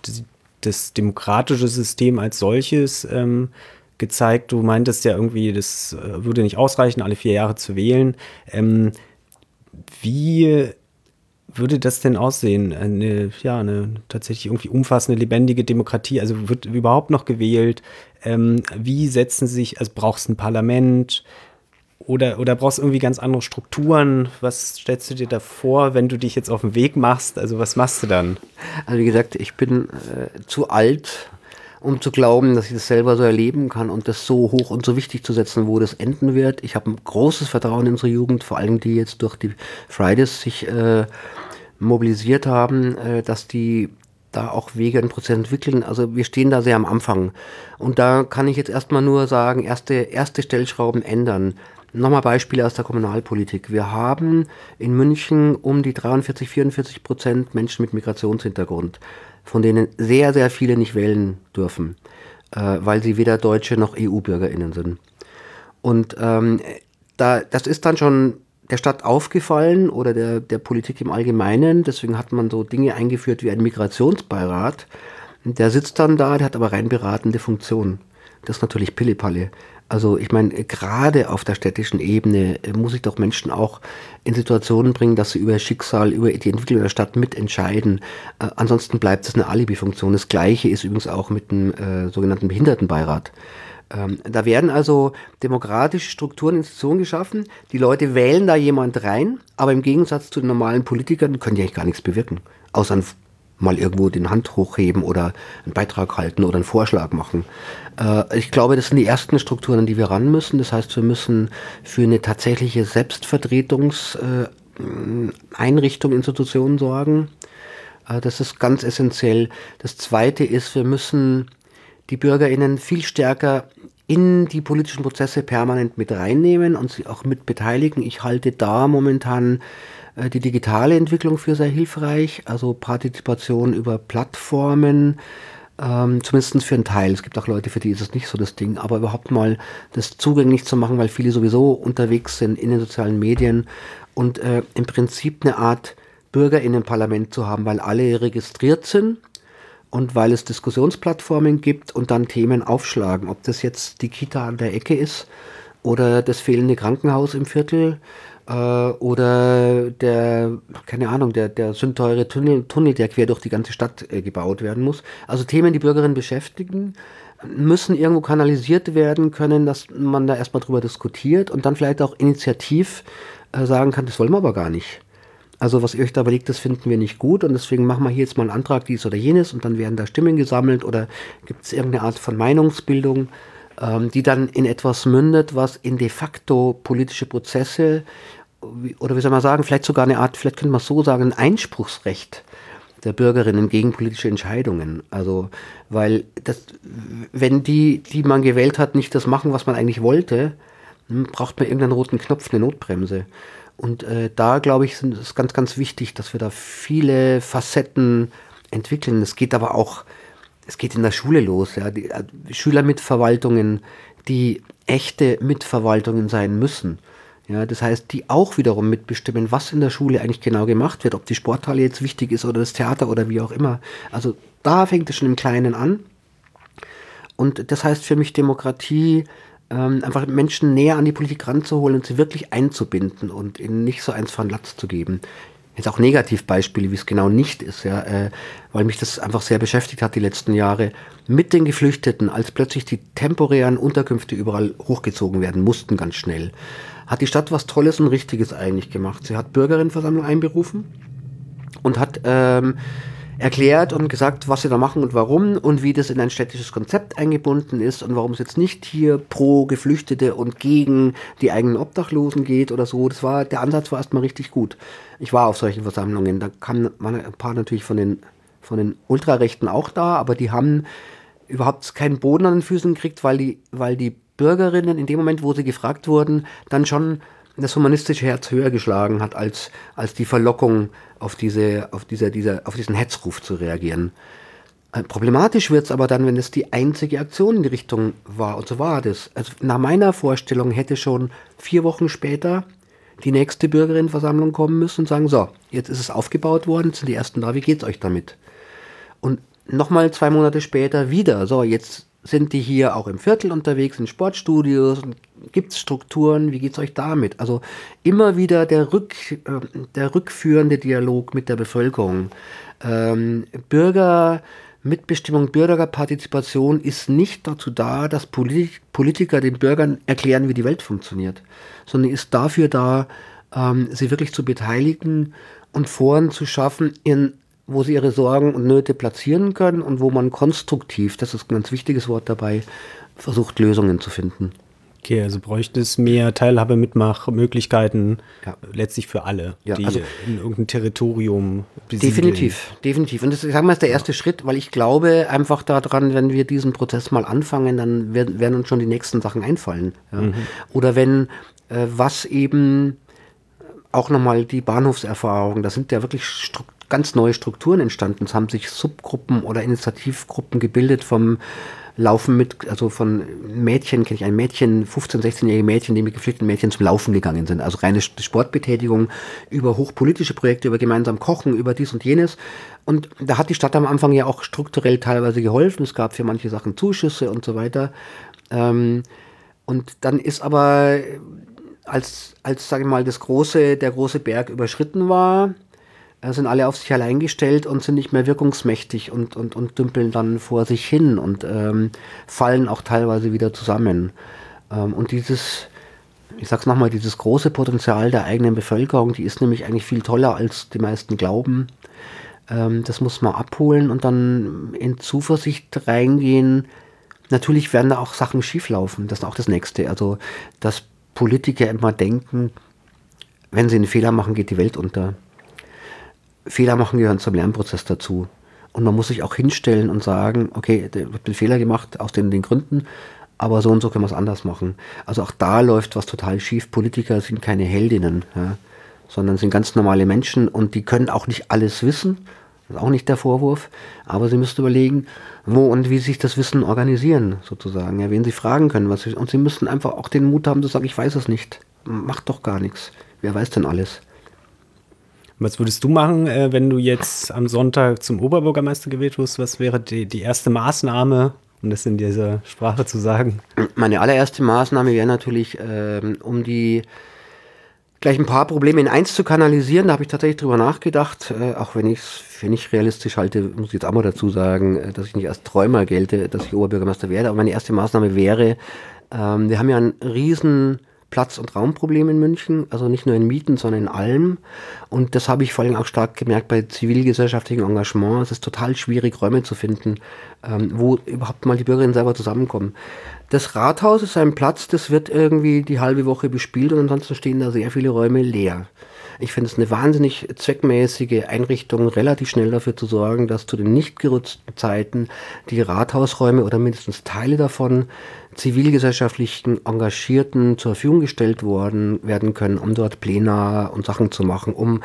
das demokratische System als solches ähm, gezeigt. Du meintest ja irgendwie, das äh, würde nicht ausreichen, alle vier Jahre zu wählen. Ähm, wie würde das denn aussehen? Eine, ja, eine tatsächlich irgendwie umfassende, lebendige Demokratie, also wird überhaupt noch gewählt? Ähm, wie setzen sich, also brauchst du ein Parlament oder, oder brauchst du irgendwie ganz andere Strukturen? Was stellst du dir da vor, wenn du dich jetzt auf den Weg machst? Also was machst du dann? Also wie gesagt, ich bin äh, zu alt, um zu glauben, dass ich das selber so erleben kann und das so hoch und so wichtig zu setzen, wo das enden wird. Ich habe ein großes Vertrauen in unsere Jugend, vor allem die jetzt durch die Fridays sich äh, mobilisiert haben, äh, dass die da auch Wege und Prozess entwickeln. Also wir stehen da sehr am Anfang. Und da kann ich jetzt erstmal nur sagen, erste, erste Stellschrauben ändern. Nochmal Beispiele aus der Kommunalpolitik. Wir haben in München um die 43, 44 Prozent Menschen mit Migrationshintergrund von denen sehr, sehr viele nicht wählen dürfen, äh, weil sie weder Deutsche noch EU-BürgerInnen sind. Und ähm, da, das ist dann schon der Stadt aufgefallen oder der, der Politik im Allgemeinen. Deswegen hat man so Dinge eingeführt wie ein Migrationsbeirat. Der sitzt dann da, der hat aber rein beratende Funktion. Das ist natürlich Pillepalle. Also ich meine, gerade auf der städtischen Ebene äh, muss ich doch Menschen auch in Situationen bringen, dass sie über Schicksal, über die Entwicklung der Stadt mitentscheiden. Äh, ansonsten bleibt es eine Alibi-Funktion. Das gleiche ist übrigens auch mit dem äh, sogenannten Behindertenbeirat. Ähm, da werden also demokratische Strukturen, Institutionen geschaffen. Die Leute wählen da jemand rein, aber im Gegensatz zu den normalen Politikern können die eigentlich gar nichts bewirken. Außer mal irgendwo den Hand hochheben oder einen Beitrag halten oder einen Vorschlag machen. Äh, ich glaube, das sind die ersten Strukturen, an die wir ran müssen. Das heißt, wir müssen für eine tatsächliche Selbstvertretungseinrichtung, äh, Institutionen sorgen. Äh, das ist ganz essentiell. Das Zweite ist, wir müssen die BürgerInnen viel stärker in die politischen Prozesse permanent mit reinnehmen und sie auch mit beteiligen. Ich halte da momentan die digitale Entwicklung für sehr hilfreich, also Partizipation über Plattformen, ähm, zumindest für einen Teil. Es gibt auch Leute, für die ist es nicht so das Ding, aber überhaupt mal das zugänglich zu machen, weil viele sowieso unterwegs sind in den sozialen Medien und äh, im Prinzip eine Art Bürgerinnenparlament zu haben, weil alle registriert sind und weil es Diskussionsplattformen gibt und dann Themen aufschlagen. Ob das jetzt die Kita an der Ecke ist oder das fehlende Krankenhaus im Viertel äh, oder der, keine Ahnung, der, der sündteure Tunnel, Tunnel, der quer durch die ganze Stadt äh, gebaut werden muss. Also Themen, die Bürgerinnen beschäftigen, müssen irgendwo kanalisiert werden können, dass man da erstmal drüber diskutiert und dann vielleicht auch initiativ äh, sagen kann, das wollen wir aber gar nicht. Also was ihr euch da überlegt, das finden wir nicht gut und deswegen machen wir hier jetzt mal einen Antrag, dies oder jenes und dann werden da Stimmen gesammelt oder gibt es irgendeine Art von Meinungsbildung die dann in etwas mündet, was in de facto politische Prozesse oder wie soll man sagen, vielleicht sogar eine Art, vielleicht könnte man so sagen, ein Einspruchsrecht der Bürgerinnen gegen politische Entscheidungen. Also, weil das, wenn die, die man gewählt hat, nicht das machen, was man eigentlich wollte, hm, braucht man irgendeinen roten Knopf, eine Notbremse. Und äh, da, glaube ich, ist es ganz, ganz wichtig, dass wir da viele Facetten entwickeln. Es geht aber auch, es geht in der Schule los. Ja. Die, äh, Schülermitverwaltungen, die echte Mitverwaltungen sein müssen. Ja, das heißt, die auch wiederum mitbestimmen, was in der Schule eigentlich genau gemacht wird, ob die Sporthalle jetzt wichtig ist oder das Theater oder wie auch immer. Also da fängt es schon im Kleinen an. Und das heißt für mich Demokratie, ähm, einfach Menschen näher an die Politik ranzuholen und sie wirklich einzubinden und ihnen nicht so eins von Latz zu geben. Jetzt auch Negativbeispiele, wie es genau nicht ist, ja, äh, weil mich das einfach sehr beschäftigt hat die letzten Jahre. Mit den Geflüchteten, als plötzlich die temporären Unterkünfte überall hochgezogen werden mussten, ganz schnell hat die Stadt was Tolles und Richtiges eigentlich gemacht. Sie hat Bürgerinnenversammlung einberufen und hat ähm, erklärt und gesagt, was sie da machen und warum und wie das in ein städtisches Konzept eingebunden ist und warum es jetzt nicht hier pro Geflüchtete und gegen die eigenen Obdachlosen geht oder so. Das war, der Ansatz war erstmal richtig gut. Ich war auf solchen Versammlungen. Da kamen ein paar natürlich von den, von den Ultrarechten auch da, aber die haben überhaupt keinen Boden an den Füßen gekriegt, weil die, weil die Bürgerinnen in dem Moment, wo sie gefragt wurden, dann schon das humanistische Herz höher geschlagen hat, als, als die Verlockung auf, diese, auf, dieser, dieser, auf diesen Hetzruf zu reagieren. Äh, problematisch wird es aber dann, wenn es die einzige Aktion in die Richtung war. Und so war das. Also nach meiner Vorstellung hätte schon vier Wochen später die nächste Bürgerinnenversammlung kommen müssen und sagen, so, jetzt ist es aufgebaut worden, sind die ersten da, wie geht's euch damit? Und nochmal zwei Monate später wieder, so, jetzt sind die hier auch im Viertel unterwegs, in Sportstudios? Gibt es Strukturen? Wie geht es euch damit? Also immer wieder der, Rück, äh, der rückführende Dialog mit der Bevölkerung. Ähm, Bürger, Bürgerpartizipation ist nicht dazu da, dass Polit Politiker den Bürgern erklären, wie die Welt funktioniert, sondern ist dafür da, ähm, sie wirklich zu beteiligen und Foren zu schaffen, in wo sie ihre Sorgen und Nöte platzieren können und wo man konstruktiv, das ist ein ganz wichtiges Wort dabei, versucht Lösungen zu finden. Okay, also bräuchte es mehr Teilhabe, Mitmachmöglichkeiten, ja. letztlich für alle, ja, die also in irgendeinem Territorium besiedeln. Definitiv, definitiv. Und das ich sage mal, ist der erste ja. Schritt, weil ich glaube einfach daran, wenn wir diesen Prozess mal anfangen, dann werden, werden uns schon die nächsten Sachen einfallen. Mhm. Oder wenn äh, was eben auch nochmal die Bahnhofserfahrung, das sind ja wirklich Strukturen, ganz neue Strukturen entstanden. Es haben sich Subgruppen oder Initiativgruppen gebildet vom Laufen mit, also von Mädchen, kenne ich ein Mädchen, 15-, 16-jährige Mädchen, die mit geflüchteten Mädchen zum Laufen gegangen sind. Also reine Sportbetätigung über hochpolitische Projekte, über gemeinsam Kochen, über dies und jenes. Und da hat die Stadt am Anfang ja auch strukturell teilweise geholfen. Es gab für manche Sachen Zuschüsse und so weiter. Ähm, und dann ist aber, als, als sage ich mal, das große, der große Berg überschritten war, sind alle auf sich allein gestellt und sind nicht mehr wirkungsmächtig und, und, und dümpeln dann vor sich hin und ähm, fallen auch teilweise wieder zusammen. Ähm, und dieses, ich sag's nochmal, dieses große Potenzial der eigenen Bevölkerung, die ist nämlich eigentlich viel toller, als die meisten glauben. Ähm, das muss man abholen und dann in Zuversicht reingehen. Natürlich werden da auch Sachen schieflaufen. Das ist auch das Nächste. Also, dass Politiker immer denken, wenn sie einen Fehler machen, geht die Welt unter. Fehler machen gehören zum Lernprozess dazu. Und man muss sich auch hinstellen und sagen, okay, da wird ein Fehler gemacht aus den, den Gründen, aber so und so können wir es anders machen. Also auch da läuft was total schief. Politiker sind keine Heldinnen, ja, sondern sind ganz normale Menschen und die können auch nicht alles wissen. Das ist auch nicht der Vorwurf. Aber sie müssen überlegen, wo und wie sich das Wissen organisieren, sozusagen. Ja, wen sie fragen können. Was sie, und sie müssen einfach auch den Mut haben zu sagen, ich weiß es nicht. Macht doch gar nichts. Wer weiß denn alles? Was würdest du machen, äh, wenn du jetzt am Sonntag zum Oberbürgermeister gewählt wirst? Was wäre die, die erste Maßnahme, um das in dieser Sprache zu sagen? Meine allererste Maßnahme wäre natürlich, ähm, um die gleich ein paar Probleme in eins zu kanalisieren. Da habe ich tatsächlich drüber nachgedacht, äh, auch wenn ich es für nicht realistisch halte, muss ich jetzt auch mal dazu sagen, äh, dass ich nicht als Träumer gelte, dass ich Oberbürgermeister werde. Aber meine erste Maßnahme wäre, ähm, wir haben ja ein riesen Platz- und Raumproblem in München, also nicht nur in Mieten, sondern in allem. Und das habe ich vor allem auch stark gemerkt bei zivilgesellschaftlichem Engagement. Es ist total schwierig, Räume zu finden, ähm, wo überhaupt mal die Bürgerinnen selber zusammenkommen. Das Rathaus ist ein Platz, das wird irgendwie die halbe Woche bespielt und ansonsten stehen da sehr viele Räume leer. Ich finde es eine wahnsinnig zweckmäßige Einrichtung, relativ schnell dafür zu sorgen, dass zu den nicht gerutzten Zeiten die Rathausräume oder mindestens Teile davon zivilgesellschaftlichen Engagierten zur Verfügung gestellt worden werden können, um dort Pläne und Sachen zu machen, um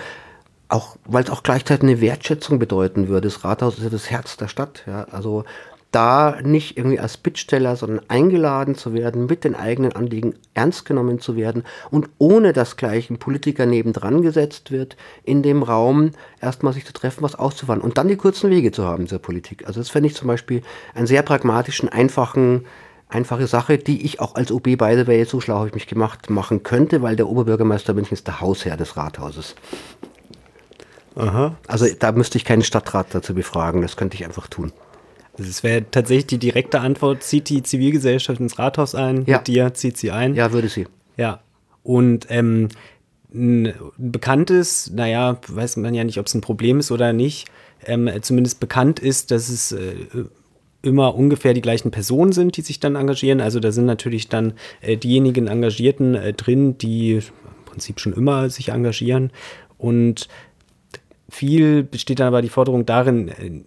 auch, weil es auch gleichzeitig eine Wertschätzung bedeuten würde. Das Rathaus ist ja das Herz der Stadt. Ja. Also da nicht irgendwie als Bittsteller, sondern eingeladen zu werden, mit den eigenen Anliegen ernst genommen zu werden und ohne dass gleich ein Politiker nebendran gesetzt wird, in dem Raum erstmal sich zu treffen, was auszufahren und dann die kurzen Wege zu haben zur Politik. Also das fände ich zum Beispiel einen sehr pragmatischen, einfachen, einfache Sache, die ich auch als OB, by the way, so schlau habe ich mich gemacht, machen könnte, weil der Oberbürgermeister München ist der Hausherr des Rathauses. Aha. Also da müsste ich keinen Stadtrat dazu befragen, das könnte ich einfach tun. Es wäre tatsächlich die direkte Antwort, zieht die Zivilgesellschaft ins Rathaus ein, ja. mit dir zieht sie ein. Ja, würde sie. Ja. Und ähm, ein bekanntes, naja, weiß man ja nicht, ob es ein Problem ist oder nicht, ähm, zumindest bekannt ist, dass es äh, immer ungefähr die gleichen Personen sind, die sich dann engagieren. Also da sind natürlich dann äh, diejenigen Engagierten äh, drin, die im Prinzip schon immer sich engagieren. Und viel besteht dann aber die Forderung darin, äh,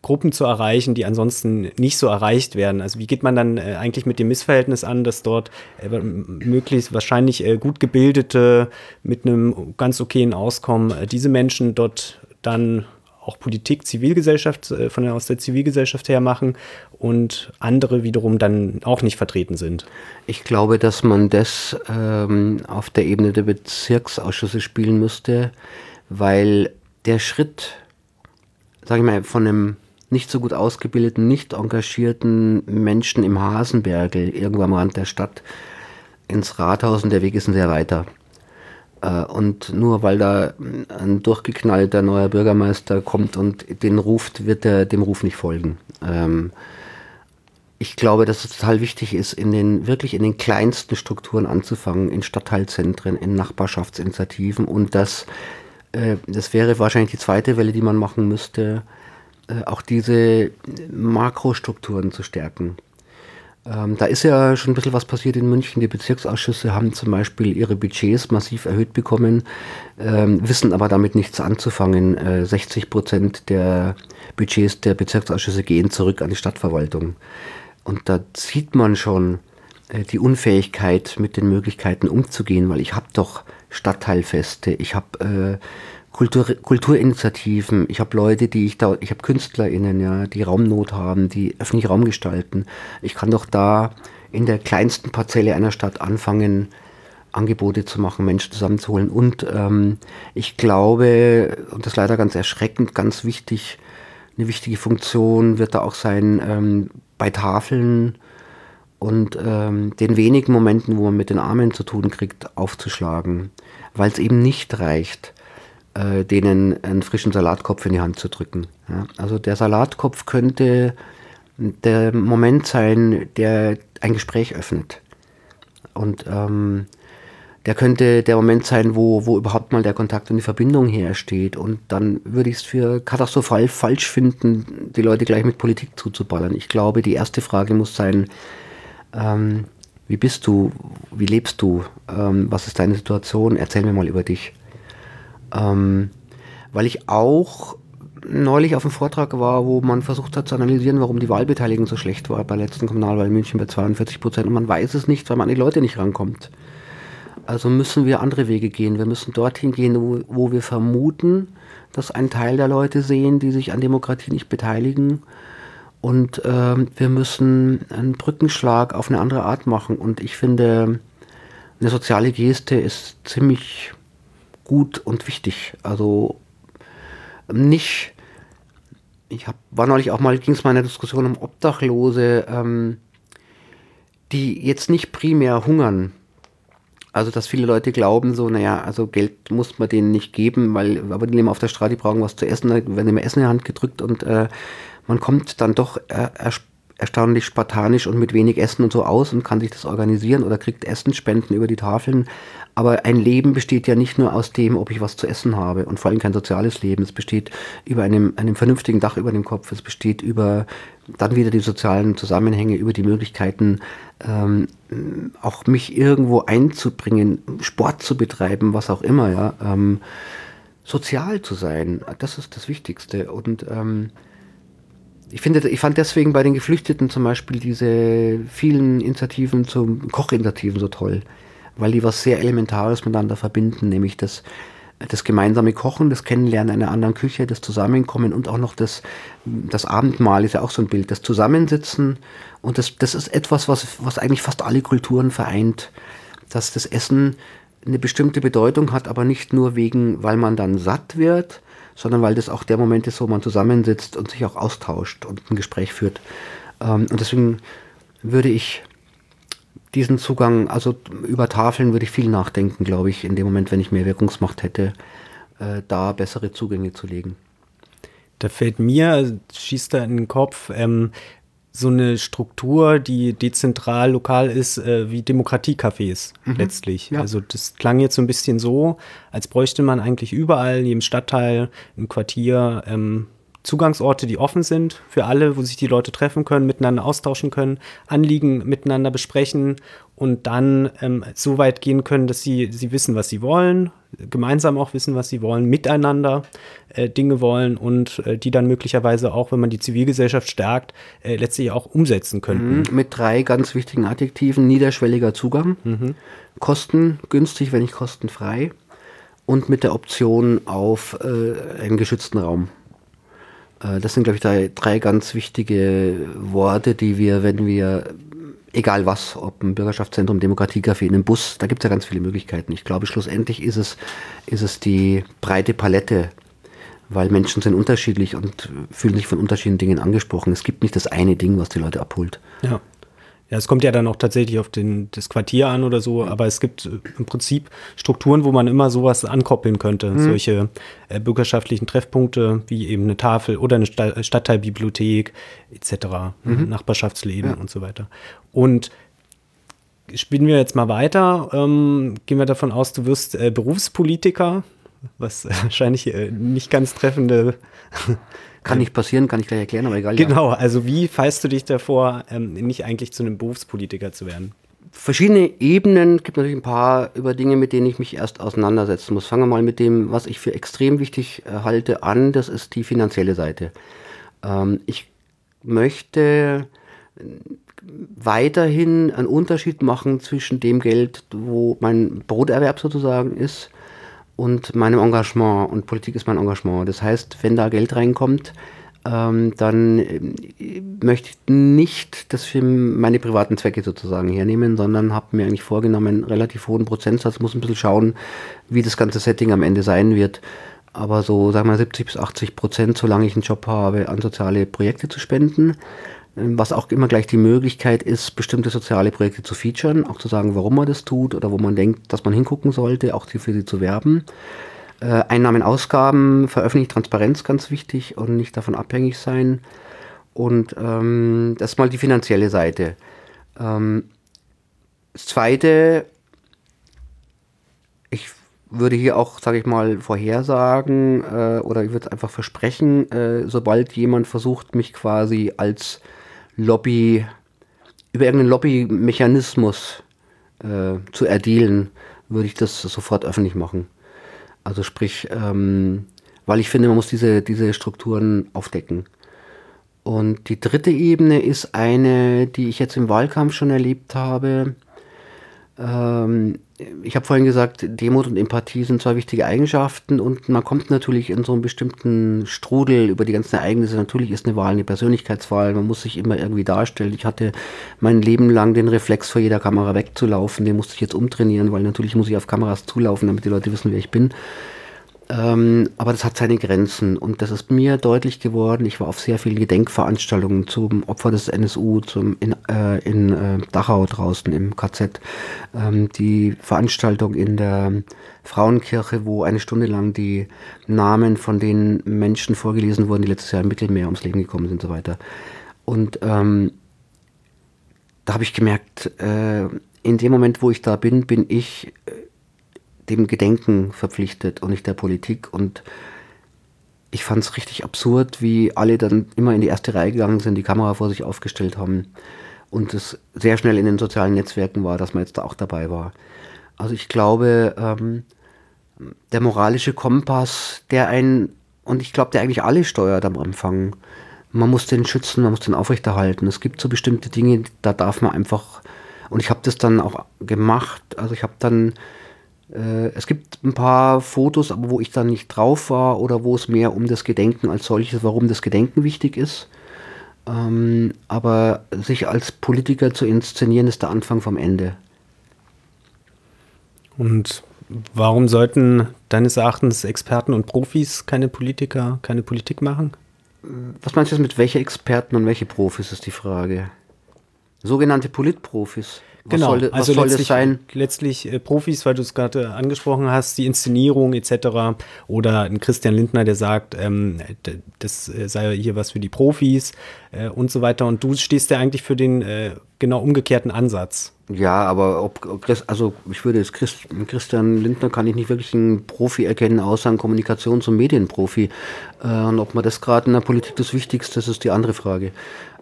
Gruppen zu erreichen, die ansonsten nicht so erreicht werden. Also wie geht man dann äh, eigentlich mit dem Missverhältnis an, dass dort äh, möglichst wahrscheinlich äh, gut gebildete mit einem ganz okayen Auskommen äh, diese Menschen dort dann auch Politik, Zivilgesellschaft äh, von der, aus der Zivilgesellschaft her machen und andere wiederum dann auch nicht vertreten sind. Ich glaube, dass man das ähm, auf der Ebene der Bezirksausschüsse spielen müsste, weil der Schritt, sage ich mal, von einem nicht so gut ausgebildeten, nicht engagierten Menschen im Hasenbergel, irgendwo am Rand der Stadt, ins Rathaus und der Weg ist ein sehr weiter. Äh, und nur weil da ein durchgeknallter neuer Bürgermeister kommt und den ruft, wird er dem Ruf nicht folgen. Ähm, ich glaube, dass es total wichtig ist, in den, wirklich in den kleinsten Strukturen anzufangen, in Stadtteilzentren, in Nachbarschaftsinitiativen und das, äh, das wäre wahrscheinlich die zweite Welle, die man machen müsste, äh, auch diese Makrostrukturen zu stärken. Ähm, da ist ja schon ein bisschen was passiert in München. Die Bezirksausschüsse haben zum Beispiel ihre Budgets massiv erhöht bekommen, ähm, wissen aber damit nichts anzufangen. Äh, 60 Prozent der Budgets der Bezirksausschüsse gehen zurück an die Stadtverwaltung. Und da sieht man schon äh, die Unfähigkeit, mit den Möglichkeiten umzugehen, weil ich habe doch Stadtteilfeste, ich habe äh, Kultur, Kulturinitiativen, ich habe Leute, die ich da, ich habe KünstlerInnen, ja, die Raumnot haben, die öffentlich Raum gestalten. Ich kann doch da in der kleinsten Parzelle einer Stadt anfangen, Angebote zu machen, Menschen zusammenzuholen. Und ähm, ich glaube, und das ist leider ganz erschreckend, ganz wichtig, eine wichtige Funktion wird da auch sein, ähm, bei Tafeln und ähm, den wenigen Momenten, wo man mit den Armen zu tun kriegt, aufzuschlagen, weil es eben nicht reicht, äh, denen einen frischen Salatkopf in die Hand zu drücken. Ja? Also der Salatkopf könnte der Moment sein, der ein Gespräch öffnet. Und ähm, der könnte der Moment sein, wo, wo überhaupt mal der Kontakt und die Verbindung hersteht. Und dann würde ich es für katastrophal falsch finden, die Leute gleich mit Politik zuzuballern. Ich glaube, die erste Frage muss sein, ähm, wie bist du, wie lebst du, ähm, was ist deine Situation, erzähl mir mal über dich. Ähm, weil ich auch neulich auf einem Vortrag war, wo man versucht hat zu analysieren, warum die Wahlbeteiligung so schlecht war bei der letzten Kommunalwahl in München bei 42 Prozent. Und man weiß es nicht, weil man an die Leute nicht rankommt. Also müssen wir andere Wege gehen. Wir müssen dorthin gehen, wo, wo wir vermuten, dass ein Teil der Leute sehen, die sich an Demokratie nicht beteiligen. Und ähm, wir müssen einen Brückenschlag auf eine andere Art machen. Und ich finde, eine soziale Geste ist ziemlich gut und wichtig. Also nicht, ich hab, war neulich auch mal, ging es mal in der Diskussion um Obdachlose, ähm, die jetzt nicht primär hungern. Also, dass viele Leute glauben, so, naja, also Geld muss man denen nicht geben, weil, aber die leben auf der Straße, die brauchen was zu essen, dann werden immer Essen in die Hand gedrückt und äh, man kommt dann doch äh, erstaunlich spartanisch und mit wenig Essen und so aus und kann sich das organisieren oder kriegt Essensspenden über die Tafeln. Aber ein Leben besteht ja nicht nur aus dem, ob ich was zu essen habe und vor allem kein soziales Leben. Es besteht über einem, einem vernünftigen Dach über dem Kopf. Es besteht über dann wieder die sozialen Zusammenhänge, über die Möglichkeiten, ähm, auch mich irgendwo einzubringen, Sport zu betreiben, was auch immer, ja. Ähm, sozial zu sein, das ist das Wichtigste. Und ähm, ich finde, ich fand deswegen bei den Geflüchteten zum Beispiel diese vielen Initiativen zum Kochinitiativen so toll, weil die was sehr Elementares miteinander verbinden, nämlich das, das gemeinsame Kochen, das Kennenlernen einer anderen Küche, das Zusammenkommen und auch noch das, das Abendmahl ist ja auch so ein Bild, das Zusammensitzen und das, das ist etwas, was, was eigentlich fast alle Kulturen vereint, dass das Essen eine bestimmte Bedeutung hat, aber nicht nur wegen, weil man dann satt wird, sondern weil das auch der Moment ist, wo man zusammensitzt und sich auch austauscht und ein Gespräch führt. Ähm, und deswegen würde ich diesen Zugang, also über Tafeln würde ich viel nachdenken, glaube ich, in dem Moment, wenn ich mehr Wirkungsmacht hätte, äh, da bessere Zugänge zu legen. Da fällt mir, schießt da in den Kopf, ähm, so eine Struktur, die dezentral lokal ist, äh, wie Demokratiecafés mhm. letztlich. Ja. Also das klang jetzt so ein bisschen so, als bräuchte man eigentlich überall, in jedem Stadtteil, im Quartier, ähm, Zugangsorte, die offen sind für alle, wo sich die Leute treffen können, miteinander austauschen können, Anliegen miteinander besprechen und dann ähm, so weit gehen können, dass sie, sie wissen, was sie wollen, gemeinsam auch wissen, was sie wollen, miteinander äh, Dinge wollen und äh, die dann möglicherweise auch, wenn man die Zivilgesellschaft stärkt, äh, letztlich auch umsetzen könnten. Mhm, mit drei ganz wichtigen Adjektiven. Niederschwelliger Zugang, mhm. kostengünstig, wenn nicht kostenfrei und mit der Option auf äh, einen geschützten Raum. Äh, das sind, glaube ich, drei, drei ganz wichtige Worte, die wir, wenn wir egal was, ob ein Bürgerschaftszentrum, Demokratiecafé, in Bus, da gibt es ja ganz viele Möglichkeiten. Ich glaube, schlussendlich ist es, ist es die breite Palette, weil Menschen sind unterschiedlich und fühlen sich von unterschiedlichen Dingen angesprochen. Es gibt nicht das eine Ding, was die Leute abholt. Ja. Ja, es kommt ja dann auch tatsächlich auf den, das Quartier an oder so, aber es gibt äh, im Prinzip Strukturen, wo man immer sowas ankoppeln könnte. Mhm. Solche äh, bürgerschaftlichen Treffpunkte wie eben eine Tafel oder eine Sta Stadtteilbibliothek etc., mhm. Nachbarschaftsleben ja. und so weiter. Und spielen wir jetzt mal weiter. Ähm, gehen wir davon aus, du wirst äh, Berufspolitiker, was *laughs* wahrscheinlich äh, nicht ganz treffende kann nicht passieren, kann ich gleich erklären, aber egal. Genau, ja. also wie feist du dich davor, ähm, nicht eigentlich zu einem Berufspolitiker zu werden? Verschiedene Ebenen, es gibt natürlich ein paar über Dinge, mit denen ich mich erst auseinandersetzen muss. Fangen wir mal mit dem, was ich für extrem wichtig äh, halte, an. Das ist die finanzielle Seite. Ähm, ich möchte weiterhin einen Unterschied machen zwischen dem Geld, wo mein Broterwerb sozusagen ist, und meinem Engagement. Und Politik ist mein Engagement. Das heißt, wenn da Geld reinkommt, ähm, dann äh, möchte ich nicht das für meine privaten Zwecke sozusagen hernehmen, sondern habe mir eigentlich vorgenommen, relativ hohen Prozentsatz, muss ein bisschen schauen, wie das ganze Setting am Ende sein wird. Aber so, sagen wir 70 bis 80 Prozent, solange ich einen Job habe, an soziale Projekte zu spenden was auch immer gleich die Möglichkeit ist, bestimmte soziale Projekte zu featuren, auch zu sagen, warum man das tut oder wo man denkt, dass man hingucken sollte, auch für sie zu werben. Äh, Einnahmen, Ausgaben, veröffentlicht Transparenz ganz wichtig und nicht davon abhängig sein. Und ähm, das ist mal die finanzielle Seite. Ähm, das zweite, ich würde hier auch, sage ich mal, vorhersagen äh, oder ich würde es einfach versprechen, äh, sobald jemand versucht, mich quasi als Lobby, über irgendeinen Lobbymechanismus äh, zu erdealen, würde ich das sofort öffentlich machen. Also sprich, ähm, weil ich finde, man muss diese, diese Strukturen aufdecken. Und die dritte Ebene ist eine, die ich jetzt im Wahlkampf schon erlebt habe. Ähm, ich habe vorhin gesagt, Demut und Empathie sind zwei wichtige Eigenschaften und man kommt natürlich in so einen bestimmten Strudel über die ganzen Ereignisse. Natürlich ist eine Wahl eine Persönlichkeitswahl, man muss sich immer irgendwie darstellen. Ich hatte mein Leben lang den Reflex, vor jeder Kamera wegzulaufen, den musste ich jetzt umtrainieren, weil natürlich muss ich auf Kameras zulaufen, damit die Leute wissen, wer ich bin. Ähm, aber das hat seine Grenzen und das ist mir deutlich geworden. Ich war auf sehr vielen Gedenkveranstaltungen zum Opfer des NSU, zum in, äh, in äh, Dachau draußen im KZ. Ähm, die Veranstaltung in der Frauenkirche, wo eine Stunde lang die Namen von den Menschen vorgelesen wurden, die letztes Jahr im Mittelmeer ums Leben gekommen sind und so weiter. Und ähm, da habe ich gemerkt, äh, in dem Moment, wo ich da bin, bin ich äh, dem Gedenken verpflichtet und nicht der Politik. Und ich fand es richtig absurd, wie alle dann immer in die erste Reihe gegangen sind, die Kamera vor sich aufgestellt haben und es sehr schnell in den sozialen Netzwerken war, dass man jetzt da auch dabei war. Also ich glaube, ähm, der moralische Kompass, der einen, und ich glaube, der eigentlich alle steuert am Anfang, man muss den schützen, man muss den aufrechterhalten. Es gibt so bestimmte Dinge, da darf man einfach, und ich habe das dann auch gemacht, also ich habe dann, äh, es gibt ein paar Fotos, aber wo ich dann nicht drauf war oder wo es mehr um das Gedenken als solches, warum das Gedenken wichtig ist. Ähm, aber sich als Politiker zu inszenieren, ist der Anfang vom Ende. Und warum sollten deines Erachtens Experten und Profis keine Politiker, keine Politik machen? Was meinst du jetzt mit welche Experten und welche Profis ist die Frage? Sogenannte Politprofis. Was genau, soll, was also soll letztlich, sein? letztlich äh, Profis, weil du es gerade angesprochen hast, die Inszenierung etc. Oder ein Christian Lindner, der sagt, ähm, das äh, sei hier was für die Profis äh, und so weiter. Und du stehst ja eigentlich für den äh, genau umgekehrten Ansatz. Ja, aber ob, also ich würde es Christ, Christian Lindner kann ich nicht wirklich einen Profi erkennen, außer einen Kommunikations- und Medienprofi. Äh, und ob man das gerade in der Politik das Wichtigste ist, ist die andere Frage.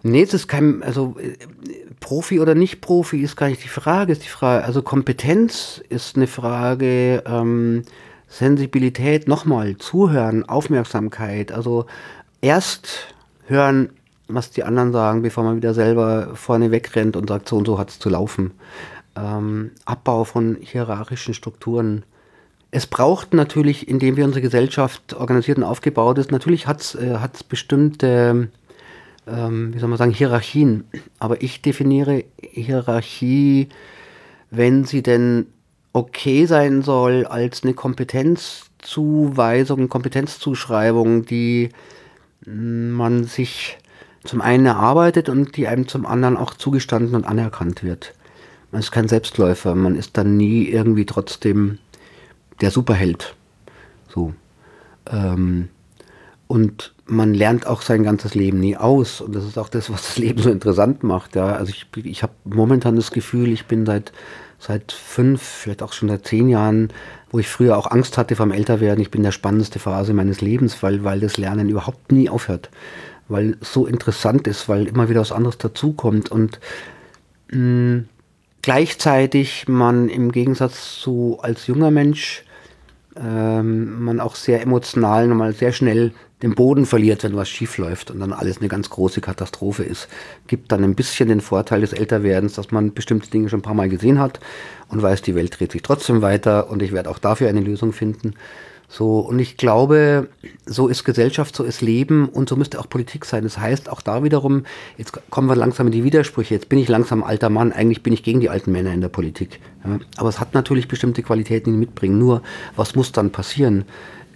Nee, es ist kein, also äh, Profi oder nicht Profi ist gar nicht die Frage, ist die Frage, also Kompetenz ist eine Frage, ähm, Sensibilität, nochmal, Zuhören, Aufmerksamkeit, also erst hören, was die anderen sagen, bevor man wieder selber vorne wegrennt und sagt, so und so hat es zu laufen. Ähm, Abbau von hierarchischen Strukturen. Es braucht natürlich, indem wir unsere Gesellschaft organisiert und aufgebaut ist, natürlich hat es äh, bestimmte, ähm, wie soll man sagen, Hierarchien. Aber ich definiere Hierarchie, wenn sie denn okay sein soll, als eine Kompetenzzuweisung, Kompetenzzuschreibung, die man sich zum einen erarbeitet und die einem zum anderen auch zugestanden und anerkannt wird. Man ist kein Selbstläufer, man ist dann nie irgendwie trotzdem der Superheld. So. Ähm, und man lernt auch sein ganzes Leben nie aus. Und das ist auch das, was das Leben so interessant macht. Ja. Also ich, ich habe momentan das Gefühl, ich bin seit, seit fünf, vielleicht auch schon seit zehn Jahren, wo ich früher auch Angst hatte vom Älterwerden, ich bin in der spannendste Phase meines Lebens, weil, weil das Lernen überhaupt nie aufhört weil es so interessant ist, weil immer wieder was anderes dazukommt und mh, mm, gleichzeitig man im Gegensatz zu als junger Mensch ähm, man auch sehr emotional nochmal sehr schnell den Boden verliert, wenn was schief läuft und dann alles eine ganz große Katastrophe ist. Gibt dann ein bisschen den Vorteil des Älterwerdens, dass man bestimmte Dinge schon ein paar Mal gesehen hat und weiß, die Welt dreht sich trotzdem weiter und ich werde auch dafür eine Lösung finden. So, und ich glaube, so ist Gesellschaft, so ist Leben und so müsste auch Politik sein. Das heißt, auch da wiederum, jetzt kommen wir langsam in die Widersprüche. Jetzt bin ich langsam alter Mann, eigentlich bin ich gegen die alten Männer in der Politik. Ja, aber es hat natürlich bestimmte Qualitäten, die mitbringen. Nur, was muss dann passieren?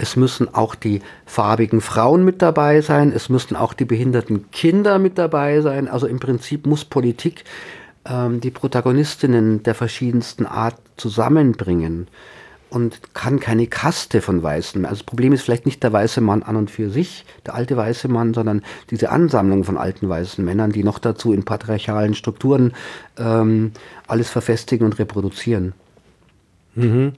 Es müssen auch die farbigen Frauen mit dabei sein, es müssen auch die behinderten Kinder mit dabei sein. Also im Prinzip muss Politik ähm, die Protagonistinnen der verschiedensten Art zusammenbringen und kann keine Kaste von Weißen. Also das Problem ist vielleicht nicht der weiße Mann an und für sich, der alte weiße Mann, sondern diese Ansammlung von alten weißen Männern, die noch dazu in patriarchalen Strukturen ähm, alles verfestigen und reproduzieren. Mhm.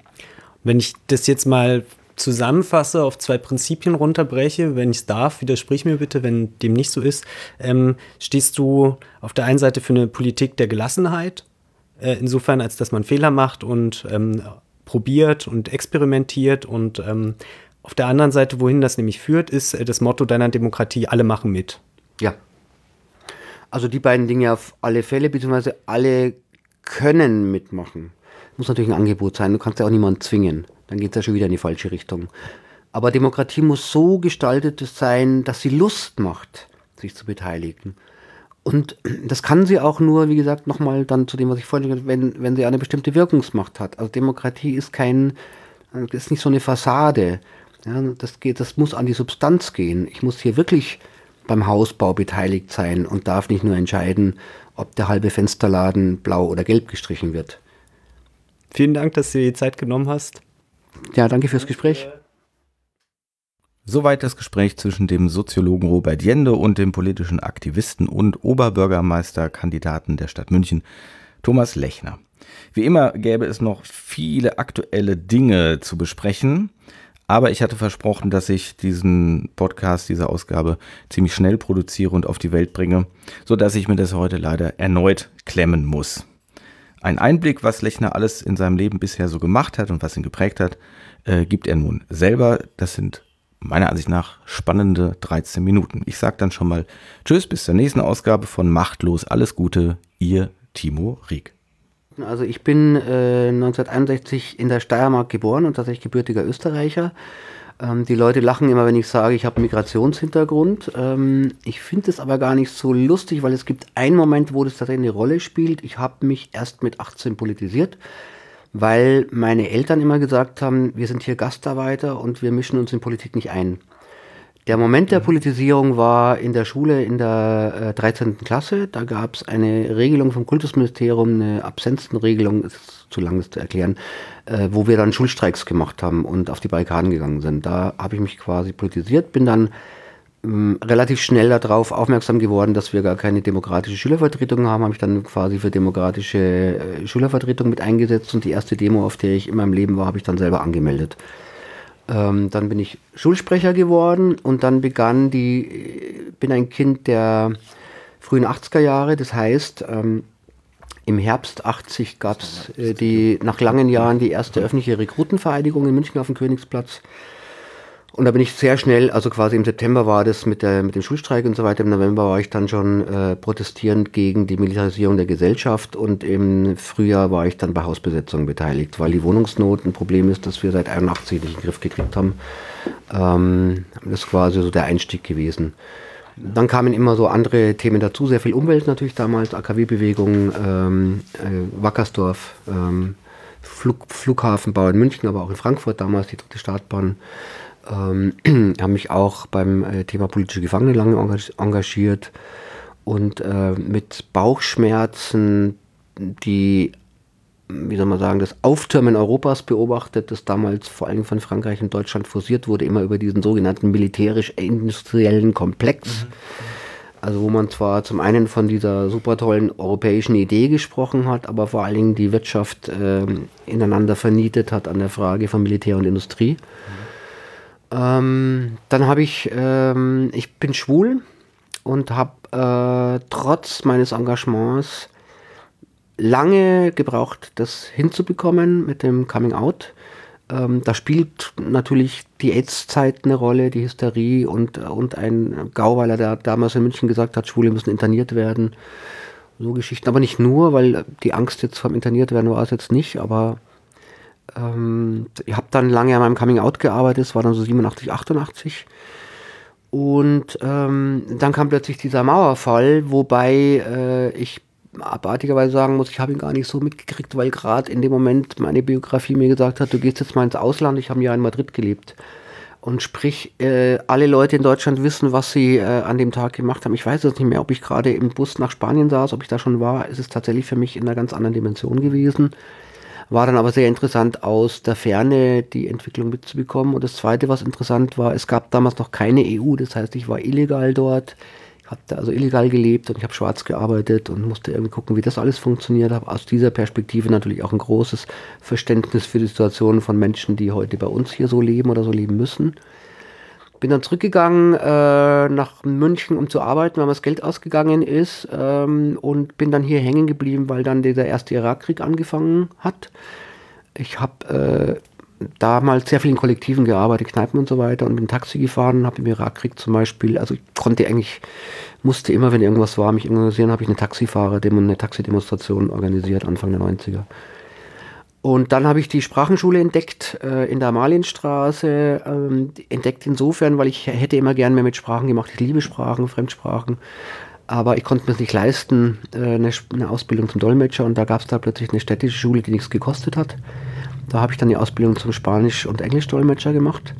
Wenn ich das jetzt mal zusammenfasse, auf zwei Prinzipien runterbreche, wenn ich es darf, widersprich mir bitte, wenn dem nicht so ist, ähm, stehst du auf der einen Seite für eine Politik der Gelassenheit, äh, insofern als dass man Fehler macht und ähm, probiert und experimentiert und ähm, auf der anderen Seite, wohin das nämlich führt, ist äh, das Motto deiner Demokratie, alle machen mit. Ja. Also die beiden Dinge auf alle Fälle, beziehungsweise alle können mitmachen. Muss natürlich ein Angebot sein, du kannst ja auch niemanden zwingen. Dann geht es ja schon wieder in die falsche Richtung. Aber Demokratie muss so gestaltet sein, dass sie Lust macht, sich zu beteiligen. Und das kann sie auch nur, wie gesagt, nochmal dann zu dem, was ich vorhin gesagt habe, wenn, wenn sie eine bestimmte Wirkungsmacht hat. Also Demokratie ist kein, ist nicht so eine Fassade. Ja, das geht, das muss an die Substanz gehen. Ich muss hier wirklich beim Hausbau beteiligt sein und darf nicht nur entscheiden, ob der halbe Fensterladen blau oder gelb gestrichen wird. Vielen Dank, dass du dir die Zeit genommen hast. Ja, danke fürs Gespräch. Soweit das Gespräch zwischen dem Soziologen Robert Jende und dem politischen Aktivisten und Oberbürgermeisterkandidaten der Stadt München, Thomas Lechner. Wie immer gäbe es noch viele aktuelle Dinge zu besprechen, aber ich hatte versprochen, dass ich diesen Podcast, diese Ausgabe ziemlich schnell produziere und auf die Welt bringe, so dass ich mir das heute leider erneut klemmen muss. Ein Einblick, was Lechner alles in seinem Leben bisher so gemacht hat und was ihn geprägt hat, äh, gibt er nun selber. Das sind meiner Ansicht nach spannende 13 Minuten. Ich sage dann schon mal Tschüss, bis zur nächsten Ausgabe von Machtlos. Alles Gute, ihr Timo Rieck. Also ich bin äh, 1961 in der Steiermark geboren und tatsächlich gebürtiger Österreicher. Ähm, die Leute lachen immer, wenn ich sage, ich habe Migrationshintergrund. Ähm, ich finde es aber gar nicht so lustig, weil es gibt einen Moment, wo das tatsächlich eine Rolle spielt. Ich habe mich erst mit 18 politisiert weil meine Eltern immer gesagt haben, wir sind hier Gastarbeiter und wir mischen uns in Politik nicht ein. Der Moment der mhm. Politisierung war in der Schule in der äh, 13. Klasse. Da gab es eine Regelung vom Kultusministerium, eine Absenzenregelung, ist zu lang das zu erklären, äh, wo wir dann Schulstreiks gemacht haben und auf die Barrikaden gegangen sind. Da habe ich mich quasi politisiert, bin dann ähm, relativ schnell darauf aufmerksam geworden, dass wir gar keine demokratische Schülervertretung haben, habe ich dann quasi für demokratische äh, Schülervertretung mit eingesetzt und die erste Demo, auf der ich in meinem Leben war, habe ich dann selber angemeldet. Ähm, dann bin ich Schulsprecher geworden und dann begann die, bin ein Kind der frühen 80er Jahre, das heißt, ähm, im Herbst 80 gab es äh, die, nach langen Jahren die erste öffentliche Rekrutenvereidigung in München auf dem Königsplatz. Und da bin ich sehr schnell, also quasi im September war das mit, der, mit dem Schulstreik und so weiter, im November war ich dann schon äh, protestierend gegen die Militarisierung der Gesellschaft und im Frühjahr war ich dann bei Hausbesetzungen beteiligt, weil die Wohnungsnot ein Problem ist, das wir seit 81 nicht in den Griff gekriegt haben. Ähm, das ist quasi so der Einstieg gewesen. Dann kamen immer so andere Themen dazu, sehr viel Umwelt natürlich damals, AKW-Bewegung, ähm, äh, Wackersdorf, ähm, Flug, Flughafenbau in München, aber auch in Frankfurt damals die dritte Startbahn. Ähm, *clears throat* habe mich auch beim äh, Thema politische Gefangene lange engagiert und äh, mit Bauchschmerzen die, wie soll man sagen, das Auftürmen Europas beobachtet, das damals vor allem von Frankreich und Deutschland forciert wurde, immer über diesen sogenannten militärisch-industriellen Komplex. Mhm. Also wo man zwar zum einen von dieser super tollen europäischen Idee gesprochen hat, aber vor allen Dingen die Wirtschaft äh, ineinander vernietet hat an der Frage von Militär und Industrie. Mhm. Ähm, dann habe ich, ähm, ich bin schwul und habe äh, trotz meines Engagements lange gebraucht, das hinzubekommen mit dem Coming Out. Ähm, da spielt natürlich die AIDS-Zeit eine Rolle, die Hysterie und, und ein Gauweiler, der damals in München gesagt hat, Schwule müssen interniert werden. So Geschichten, aber nicht nur, weil die Angst jetzt vom interniert werden war es jetzt nicht, aber ähm, ich habe dann lange an meinem Coming Out gearbeitet, es war dann so 87, 88. Und ähm, dann kam plötzlich dieser Mauerfall, wobei äh, ich abartigerweise sagen muss, ich habe ihn gar nicht so mitgekriegt, weil gerade in dem Moment meine Biografie mir gesagt hat, du gehst jetzt mal ins Ausland, ich habe Jahr in Madrid gelebt. Und sprich, äh, alle Leute in Deutschland wissen, was sie äh, an dem Tag gemacht haben. Ich weiß jetzt nicht mehr, ob ich gerade im Bus nach Spanien saß, ob ich da schon war. Es ist tatsächlich für mich in einer ganz anderen Dimension gewesen. War dann aber sehr interessant aus der Ferne die Entwicklung mitzubekommen. Und das Zweite, was interessant war, es gab damals noch keine EU. Das heißt, ich war illegal dort. Ich habe da also illegal gelebt und ich habe schwarz gearbeitet und musste irgendwie gucken, wie das alles funktioniert. Habe aus dieser Perspektive natürlich auch ein großes Verständnis für die Situation von Menschen, die heute bei uns hier so leben oder so leben müssen. Bin dann zurückgegangen äh, nach München, um zu arbeiten, weil mir das Geld ausgegangen ist ähm, und bin dann hier hängen geblieben, weil dann dieser erste Irakkrieg angefangen hat. Ich habe äh, damals sehr viel in Kollektiven gearbeitet, Kneipen und so weiter und bin Taxi gefahren, habe im Irakkrieg zum Beispiel, also ich konnte eigentlich, musste immer, wenn irgendwas war, mich organisieren, habe ich eine Taxifahrer, eine Taxidemonstration organisiert, Anfang der 90er. Und dann habe ich die Sprachenschule entdeckt äh, in der Amalienstraße. Ähm, entdeckt insofern, weil ich hätte immer gern mehr mit Sprachen gemacht. Ich liebe Sprachen, Fremdsprachen. Aber ich konnte mir es nicht leisten, äh, eine, eine, Ausbildung zum Dolmetscher. Und da gab es da plötzlich eine städtische Schule, die nichts gekostet hat. Da habe ich dann die Ausbildung zum Spanisch- und Englisch-Dolmetscher gemacht.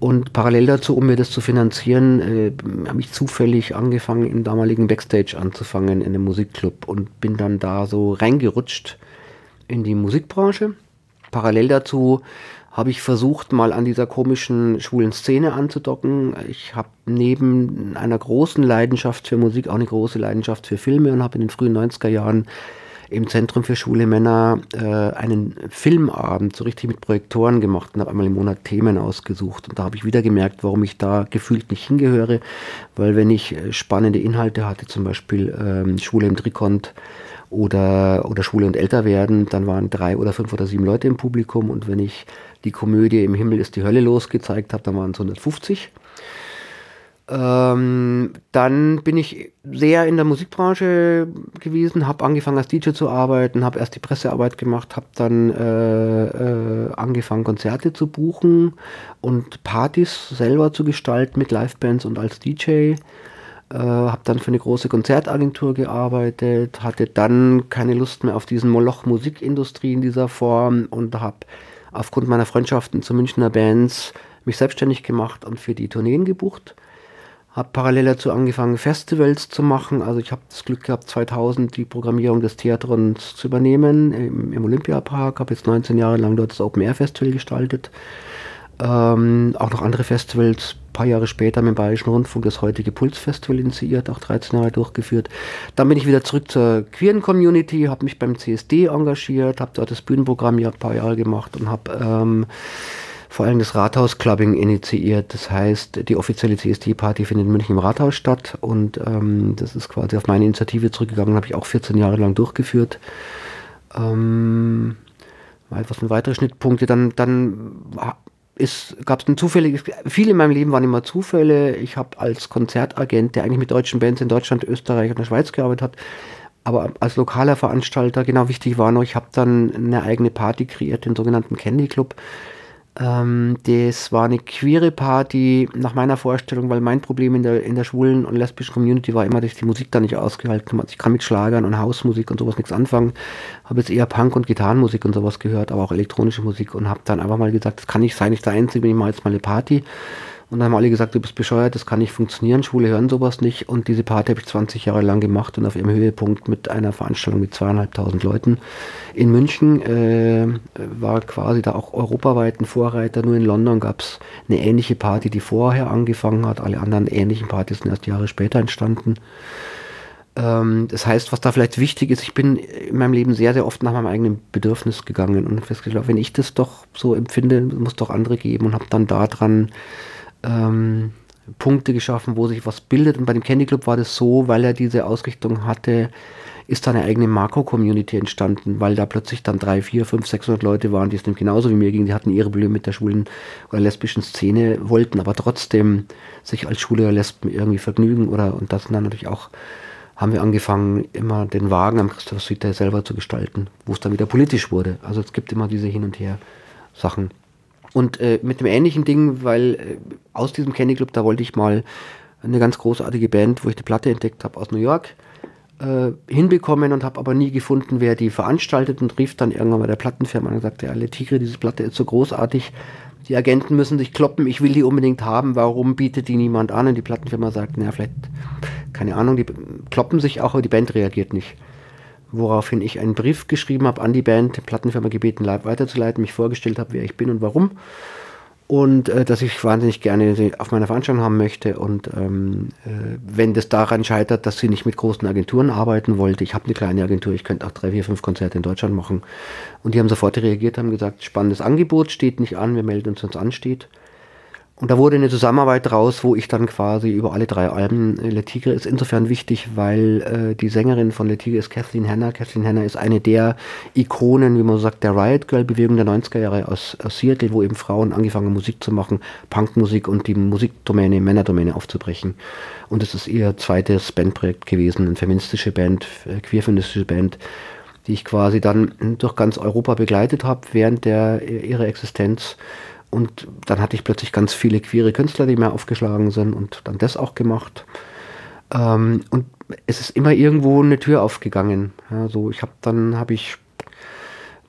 Und parallel dazu, um mir das zu finanzieren, äh, habe ich zufällig angefangen, im damaligen Backstage anzufangen in einem Musikclub und bin dann da so reingerutscht in die Musikbranche. Parallel dazu habe ich versucht, mal an dieser komischen schwulen Szene anzudocken. Ich habe neben einer großen Leidenschaft für Musik auch eine große Leidenschaft für Filme und habe in den frühen 90er Jahren im Zentrum für schwule Männer äh, einen Filmabend so richtig mit Projektoren gemacht und habe einmal im Monat Themen ausgesucht. Und da habe ich wieder gemerkt, warum ich da gefühlt nicht hingehöre, weil wenn ich äh, spannende Inhalte hatte, zum Beispiel ähm, Schwule im Trikont oder, oder Schwule und älter werden, dann waren drei oder fünf oder sieben Leute im Publikum und wenn ich die Komödie Im Himmel ist die Hölle los gezeigt habe, dann waren es 150. Ähm, dann bin ich sehr in der Musikbranche gewesen, habe angefangen als DJ zu arbeiten, habe erst die Pressearbeit gemacht, habe dann äh, äh, angefangen Konzerte zu buchen und Partys selber zu gestalten mit Livebands und als DJ. Äh, habe dann für eine große Konzertagentur gearbeitet, hatte dann keine Lust mehr auf diesen Moloch Musikindustrie in dieser Form und habe aufgrund meiner Freundschaften zu Münchner Bands mich selbstständig gemacht und für die Tourneen gebucht habe parallel dazu angefangen, Festivals zu machen. Also ich habe das Glück gehabt, 2000 die Programmierung des Theatrons zu übernehmen im, im Olympiapark. Habe jetzt 19 Jahre lang dort das Open Air Festival gestaltet. Ähm, auch noch andere Festivals, paar Jahre später mit dem Bayerischen Rundfunk das heutige Pulsfestival initiiert, auch 13 Jahre durchgeführt. Dann bin ich wieder zurück zur queeren Community, habe mich beim CSD engagiert, habe dort das Bühnenprogramm ja ein paar Jahre gemacht und habe ähm, vor allem das Rathaus-Clubbing initiiert. Das heißt, die offizielle CSD-Party findet in München im Rathaus statt und ähm, das ist quasi auf meine Initiative zurückgegangen, habe ich auch 14 Jahre lang durchgeführt. Ähm, was sind weitere Schnittpunkte? Dann, dann gab es ein zufälliges, viele in meinem Leben waren immer Zufälle. Ich habe als Konzertagent, der eigentlich mit deutschen Bands in Deutschland, Österreich und der Schweiz gearbeitet hat, aber als lokaler Veranstalter, genau wichtig war noch, ich habe dann eine eigene Party kreiert, den sogenannten Candy Club. Ähm, das war eine queere Party nach meiner Vorstellung, weil mein Problem in der, in der schwulen und lesbischen Community war immer, dass ich die Musik da nicht ausgehalten habe. Ich kann mit Schlagern und Hausmusik und sowas nichts anfangen. Habe jetzt eher Punk und Gitarrenmusik und sowas gehört, aber auch elektronische Musik und habe dann einfach mal gesagt, das kann nicht sein, ich der Einzige bin, ich mache jetzt mal eine Party. Und dann haben alle gesagt, du bist bescheuert, das kann nicht funktionieren, Schwule hören sowas nicht. Und diese Party habe ich 20 Jahre lang gemacht und auf ihrem Höhepunkt mit einer Veranstaltung mit zweieinhalbtausend Leuten in München äh, war quasi da auch europaweit ein Vorreiter. Nur in London gab es eine ähnliche Party, die vorher angefangen hat. Alle anderen ähnlichen Partys sind erst Jahre später entstanden. Ähm, das heißt, was da vielleicht wichtig ist, ich bin in meinem Leben sehr, sehr oft nach meinem eigenen Bedürfnis gegangen und festgestellt, wenn ich das doch so empfinde, muss es doch andere geben und habe dann daran ähm, Punkte geschaffen, wo sich was bildet. Und bei dem Candy Club war das so, weil er diese Ausrichtung hatte, ist da eine eigene Makro-Community entstanden, weil da plötzlich dann drei, vier, fünf, 600 Leute waren, die es nämlich genauso wie mir gingen. Die hatten ihre Probleme mit der schwulen oder lesbischen Szene, wollten aber trotzdem sich als Schwule oder Lesben irgendwie vergnügen oder, und das dann natürlich auch, haben wir angefangen, immer den Wagen am Christopher Street selber zu gestalten, wo es dann wieder politisch wurde. Also es gibt immer diese Hin- und Her-Sachen. Und äh, mit dem ähnlichen Ding, weil äh, aus diesem Candy Club, da wollte ich mal eine ganz großartige Band, wo ich die Platte entdeckt habe aus New York, äh, hinbekommen und habe aber nie gefunden, wer die veranstaltet und rief dann irgendwann bei der Plattenfirma und sagte, ja, Le Tigre, diese Platte ist so großartig, die Agenten müssen sich kloppen, ich will die unbedingt haben, warum bietet die niemand an? Und die Plattenfirma sagt, naja, vielleicht, keine Ahnung, die kloppen sich auch, aber die Band reagiert nicht woraufhin ich einen Brief geschrieben habe an die Band, Plattenfirma gebeten, weiterzuleiten, mich vorgestellt habe, wer ich bin und warum. Und äh, dass ich wahnsinnig gerne sie auf meiner Veranstaltung haben möchte. Und ähm, äh, wenn das daran scheitert, dass sie nicht mit großen Agenturen arbeiten wollte, ich habe eine kleine Agentur, ich könnte auch drei, vier, fünf Konzerte in Deutschland machen. Und die haben sofort reagiert, haben gesagt, spannendes Angebot, steht nicht an, wir melden uns, wenn es ansteht. Und da wurde eine Zusammenarbeit raus, wo ich dann quasi über alle drei Alben, äh, Le Tigre ist insofern wichtig, weil äh, die Sängerin von Le Tigre ist Kathleen Hanna. Kathleen Hanna ist eine der Ikonen, wie man sagt, der Riot Girl Bewegung der 90er Jahre aus, aus Seattle, wo eben Frauen angefangen haben, Musik zu machen, Punkmusik und die Musikdomäne, Männerdomäne aufzubrechen. Und es ist ihr zweites Bandprojekt gewesen, eine feministische Band, äh, queerfeministische Band, die ich quasi dann durch ganz Europa begleitet habe während der, ihrer Existenz und dann hatte ich plötzlich ganz viele queere Künstler, die mir aufgeschlagen sind und dann das auch gemacht. Ähm, und es ist immer irgendwo eine Tür aufgegangen. Ja, so ich habe dann habe ich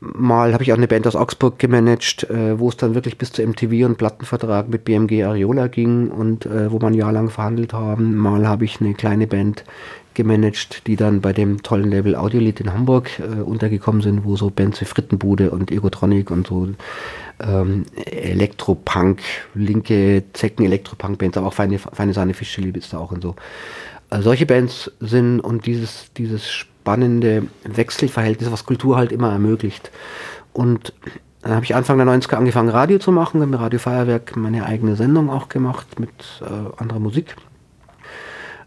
Mal habe ich auch eine Band aus Augsburg gemanagt, äh, wo es dann wirklich bis zu MTV und Plattenvertrag mit BMG Ariola ging und äh, wo man ein Jahr lang verhandelt haben. Mal habe ich eine kleine Band gemanagt, die dann bei dem tollen Label Audiolied in Hamburg äh, untergekommen sind, wo so Bands wie Frittenbude und Egotronic und so ähm, Elektropunk, linke Zecken Elektropunk-Bands, aber auch Feine, Feine Sahne Fischchili ist da auch und so. Also solche Bands sind und dieses, dieses spannende Wechselverhältnis, was Kultur halt immer ermöglicht. Und dann habe ich Anfang der 90er angefangen, Radio zu machen, mit Radio Feuerwerk meine eigene Sendung auch gemacht mit äh, anderer Musik.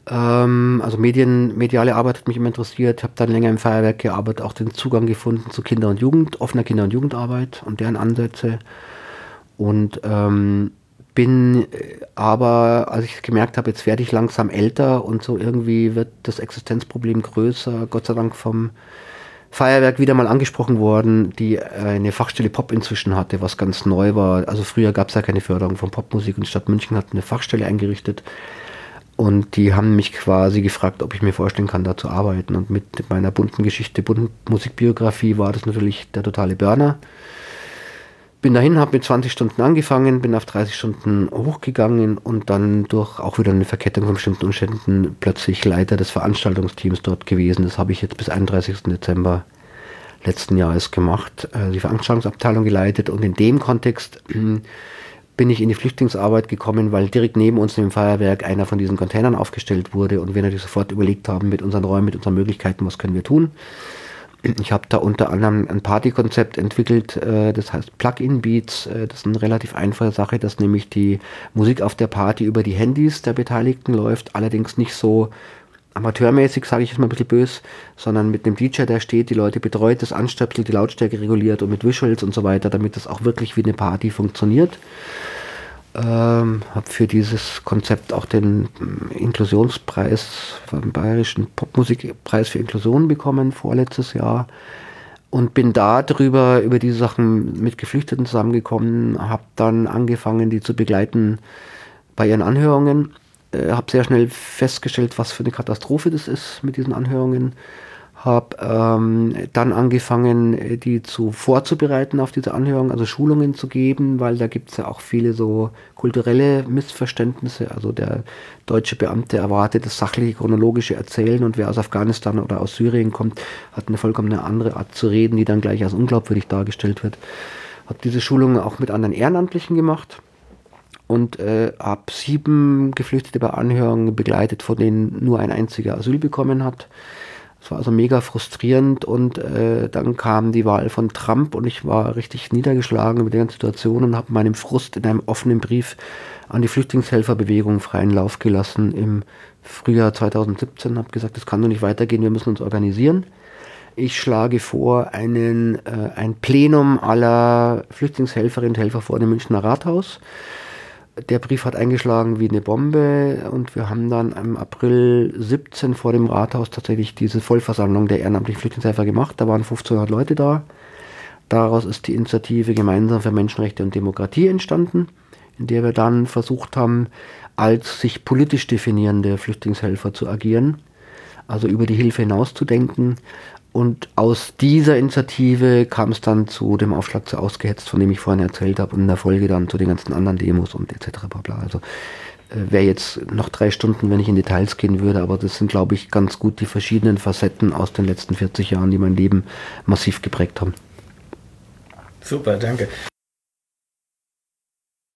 Ähm, also Medien, mediale Arbeit hat mich immer interessiert, habe dann länger im Feuerwerk gearbeitet, auch den Zugang gefunden zu Kinder- und Jugend, offener Kinder- und Jugendarbeit und deren Ansätze. Und ähm, bin äh, aber, als ich gemerkt habe, jetzt werde ich langsam älter und so irgendwie wird das Existenzproblem größer, Gott sei Dank vom Feuerwerk wieder mal angesprochen worden, die eine Fachstelle Pop inzwischen hatte, was ganz neu war. Also früher gab es ja keine Förderung von Popmusik und die Stadt München hat eine Fachstelle eingerichtet und die haben mich quasi gefragt, ob ich mir vorstellen kann, da zu arbeiten. Und mit meiner bunten Geschichte, bunten Musikbiografie war das natürlich der totale Burner. Bin dahin, habe mit 20 Stunden angefangen, bin auf 30 Stunden hochgegangen und dann durch auch wieder eine Verkettung von bestimmten Umständen plötzlich Leiter des Veranstaltungsteams dort gewesen. Das habe ich jetzt bis 31. Dezember letzten Jahres gemacht, also die Veranstaltungsabteilung geleitet und in dem Kontext hm, bin ich in die Flüchtlingsarbeit gekommen, weil direkt neben uns im Feuerwerk einer von diesen Containern aufgestellt wurde und wir natürlich sofort überlegt haben mit unseren Räumen, mit unseren Möglichkeiten, was können wir tun. Ich habe da unter anderem ein Partykonzept entwickelt, äh, das heißt Plug-in-Beats. Äh, das ist eine relativ einfache Sache, dass nämlich die Musik auf der Party über die Handys der Beteiligten läuft, allerdings nicht so amateurmäßig, sage ich jetzt mal ein bisschen böse, sondern mit einem DJ, der steht, die Leute betreut, das anstöpselt, die Lautstärke reguliert und mit Visuals und so weiter, damit das auch wirklich wie eine Party funktioniert. Ähm, habe für dieses Konzept auch den Inklusionspreis vom Bayerischen Popmusikpreis für Inklusion bekommen vorletztes Jahr und bin da drüber über diese Sachen mit Geflüchteten zusammengekommen, habe dann angefangen, die zu begleiten bei ihren Anhörungen, äh, habe sehr schnell festgestellt, was für eine Katastrophe das ist mit diesen Anhörungen habe ähm, dann angefangen, die zu vorzubereiten auf diese Anhörung, also Schulungen zu geben, weil da gibt es ja auch viele so kulturelle Missverständnisse. Also der deutsche Beamte erwartet das sachliche, chronologische Erzählen und wer aus Afghanistan oder aus Syrien kommt, hat eine vollkommen andere Art zu reden, die dann gleich als unglaubwürdig dargestellt wird. Habe diese Schulungen auch mit anderen Ehrenamtlichen gemacht und äh, habe sieben Geflüchtete bei Anhörungen begleitet, von denen nur ein einziger Asyl bekommen hat. Es war also mega frustrierend und äh, dann kam die Wahl von Trump und ich war richtig niedergeschlagen über die ganze Situation und habe meinem Frust in einem offenen Brief an die Flüchtlingshelferbewegung freien Lauf gelassen im Frühjahr 2017. Habe gesagt, das kann doch nicht weitergehen, wir müssen uns organisieren. Ich schlage vor, einen, äh, ein Plenum aller Flüchtlingshelferinnen und Helfer vor dem Münchner Rathaus der Brief hat eingeschlagen wie eine Bombe und wir haben dann im April 17 vor dem Rathaus tatsächlich diese Vollversammlung der ehrenamtlichen Flüchtlingshelfer gemacht. Da waren 1500 Leute da. Daraus ist die Initiative Gemeinsam für Menschenrechte und Demokratie entstanden, in der wir dann versucht haben, als sich politisch definierende Flüchtlingshelfer zu agieren, also über die Hilfe hinauszudenken und aus dieser Initiative kam es dann zu dem Aufschlag zu Ausgehetzt, von dem ich vorhin erzählt habe, und in der Folge dann zu den ganzen anderen Demos und etc. Bla. Also äh, wäre jetzt noch drei Stunden, wenn ich in Details gehen würde, aber das sind, glaube ich, ganz gut die verschiedenen Facetten aus den letzten 40 Jahren, die mein Leben massiv geprägt haben. Super, danke.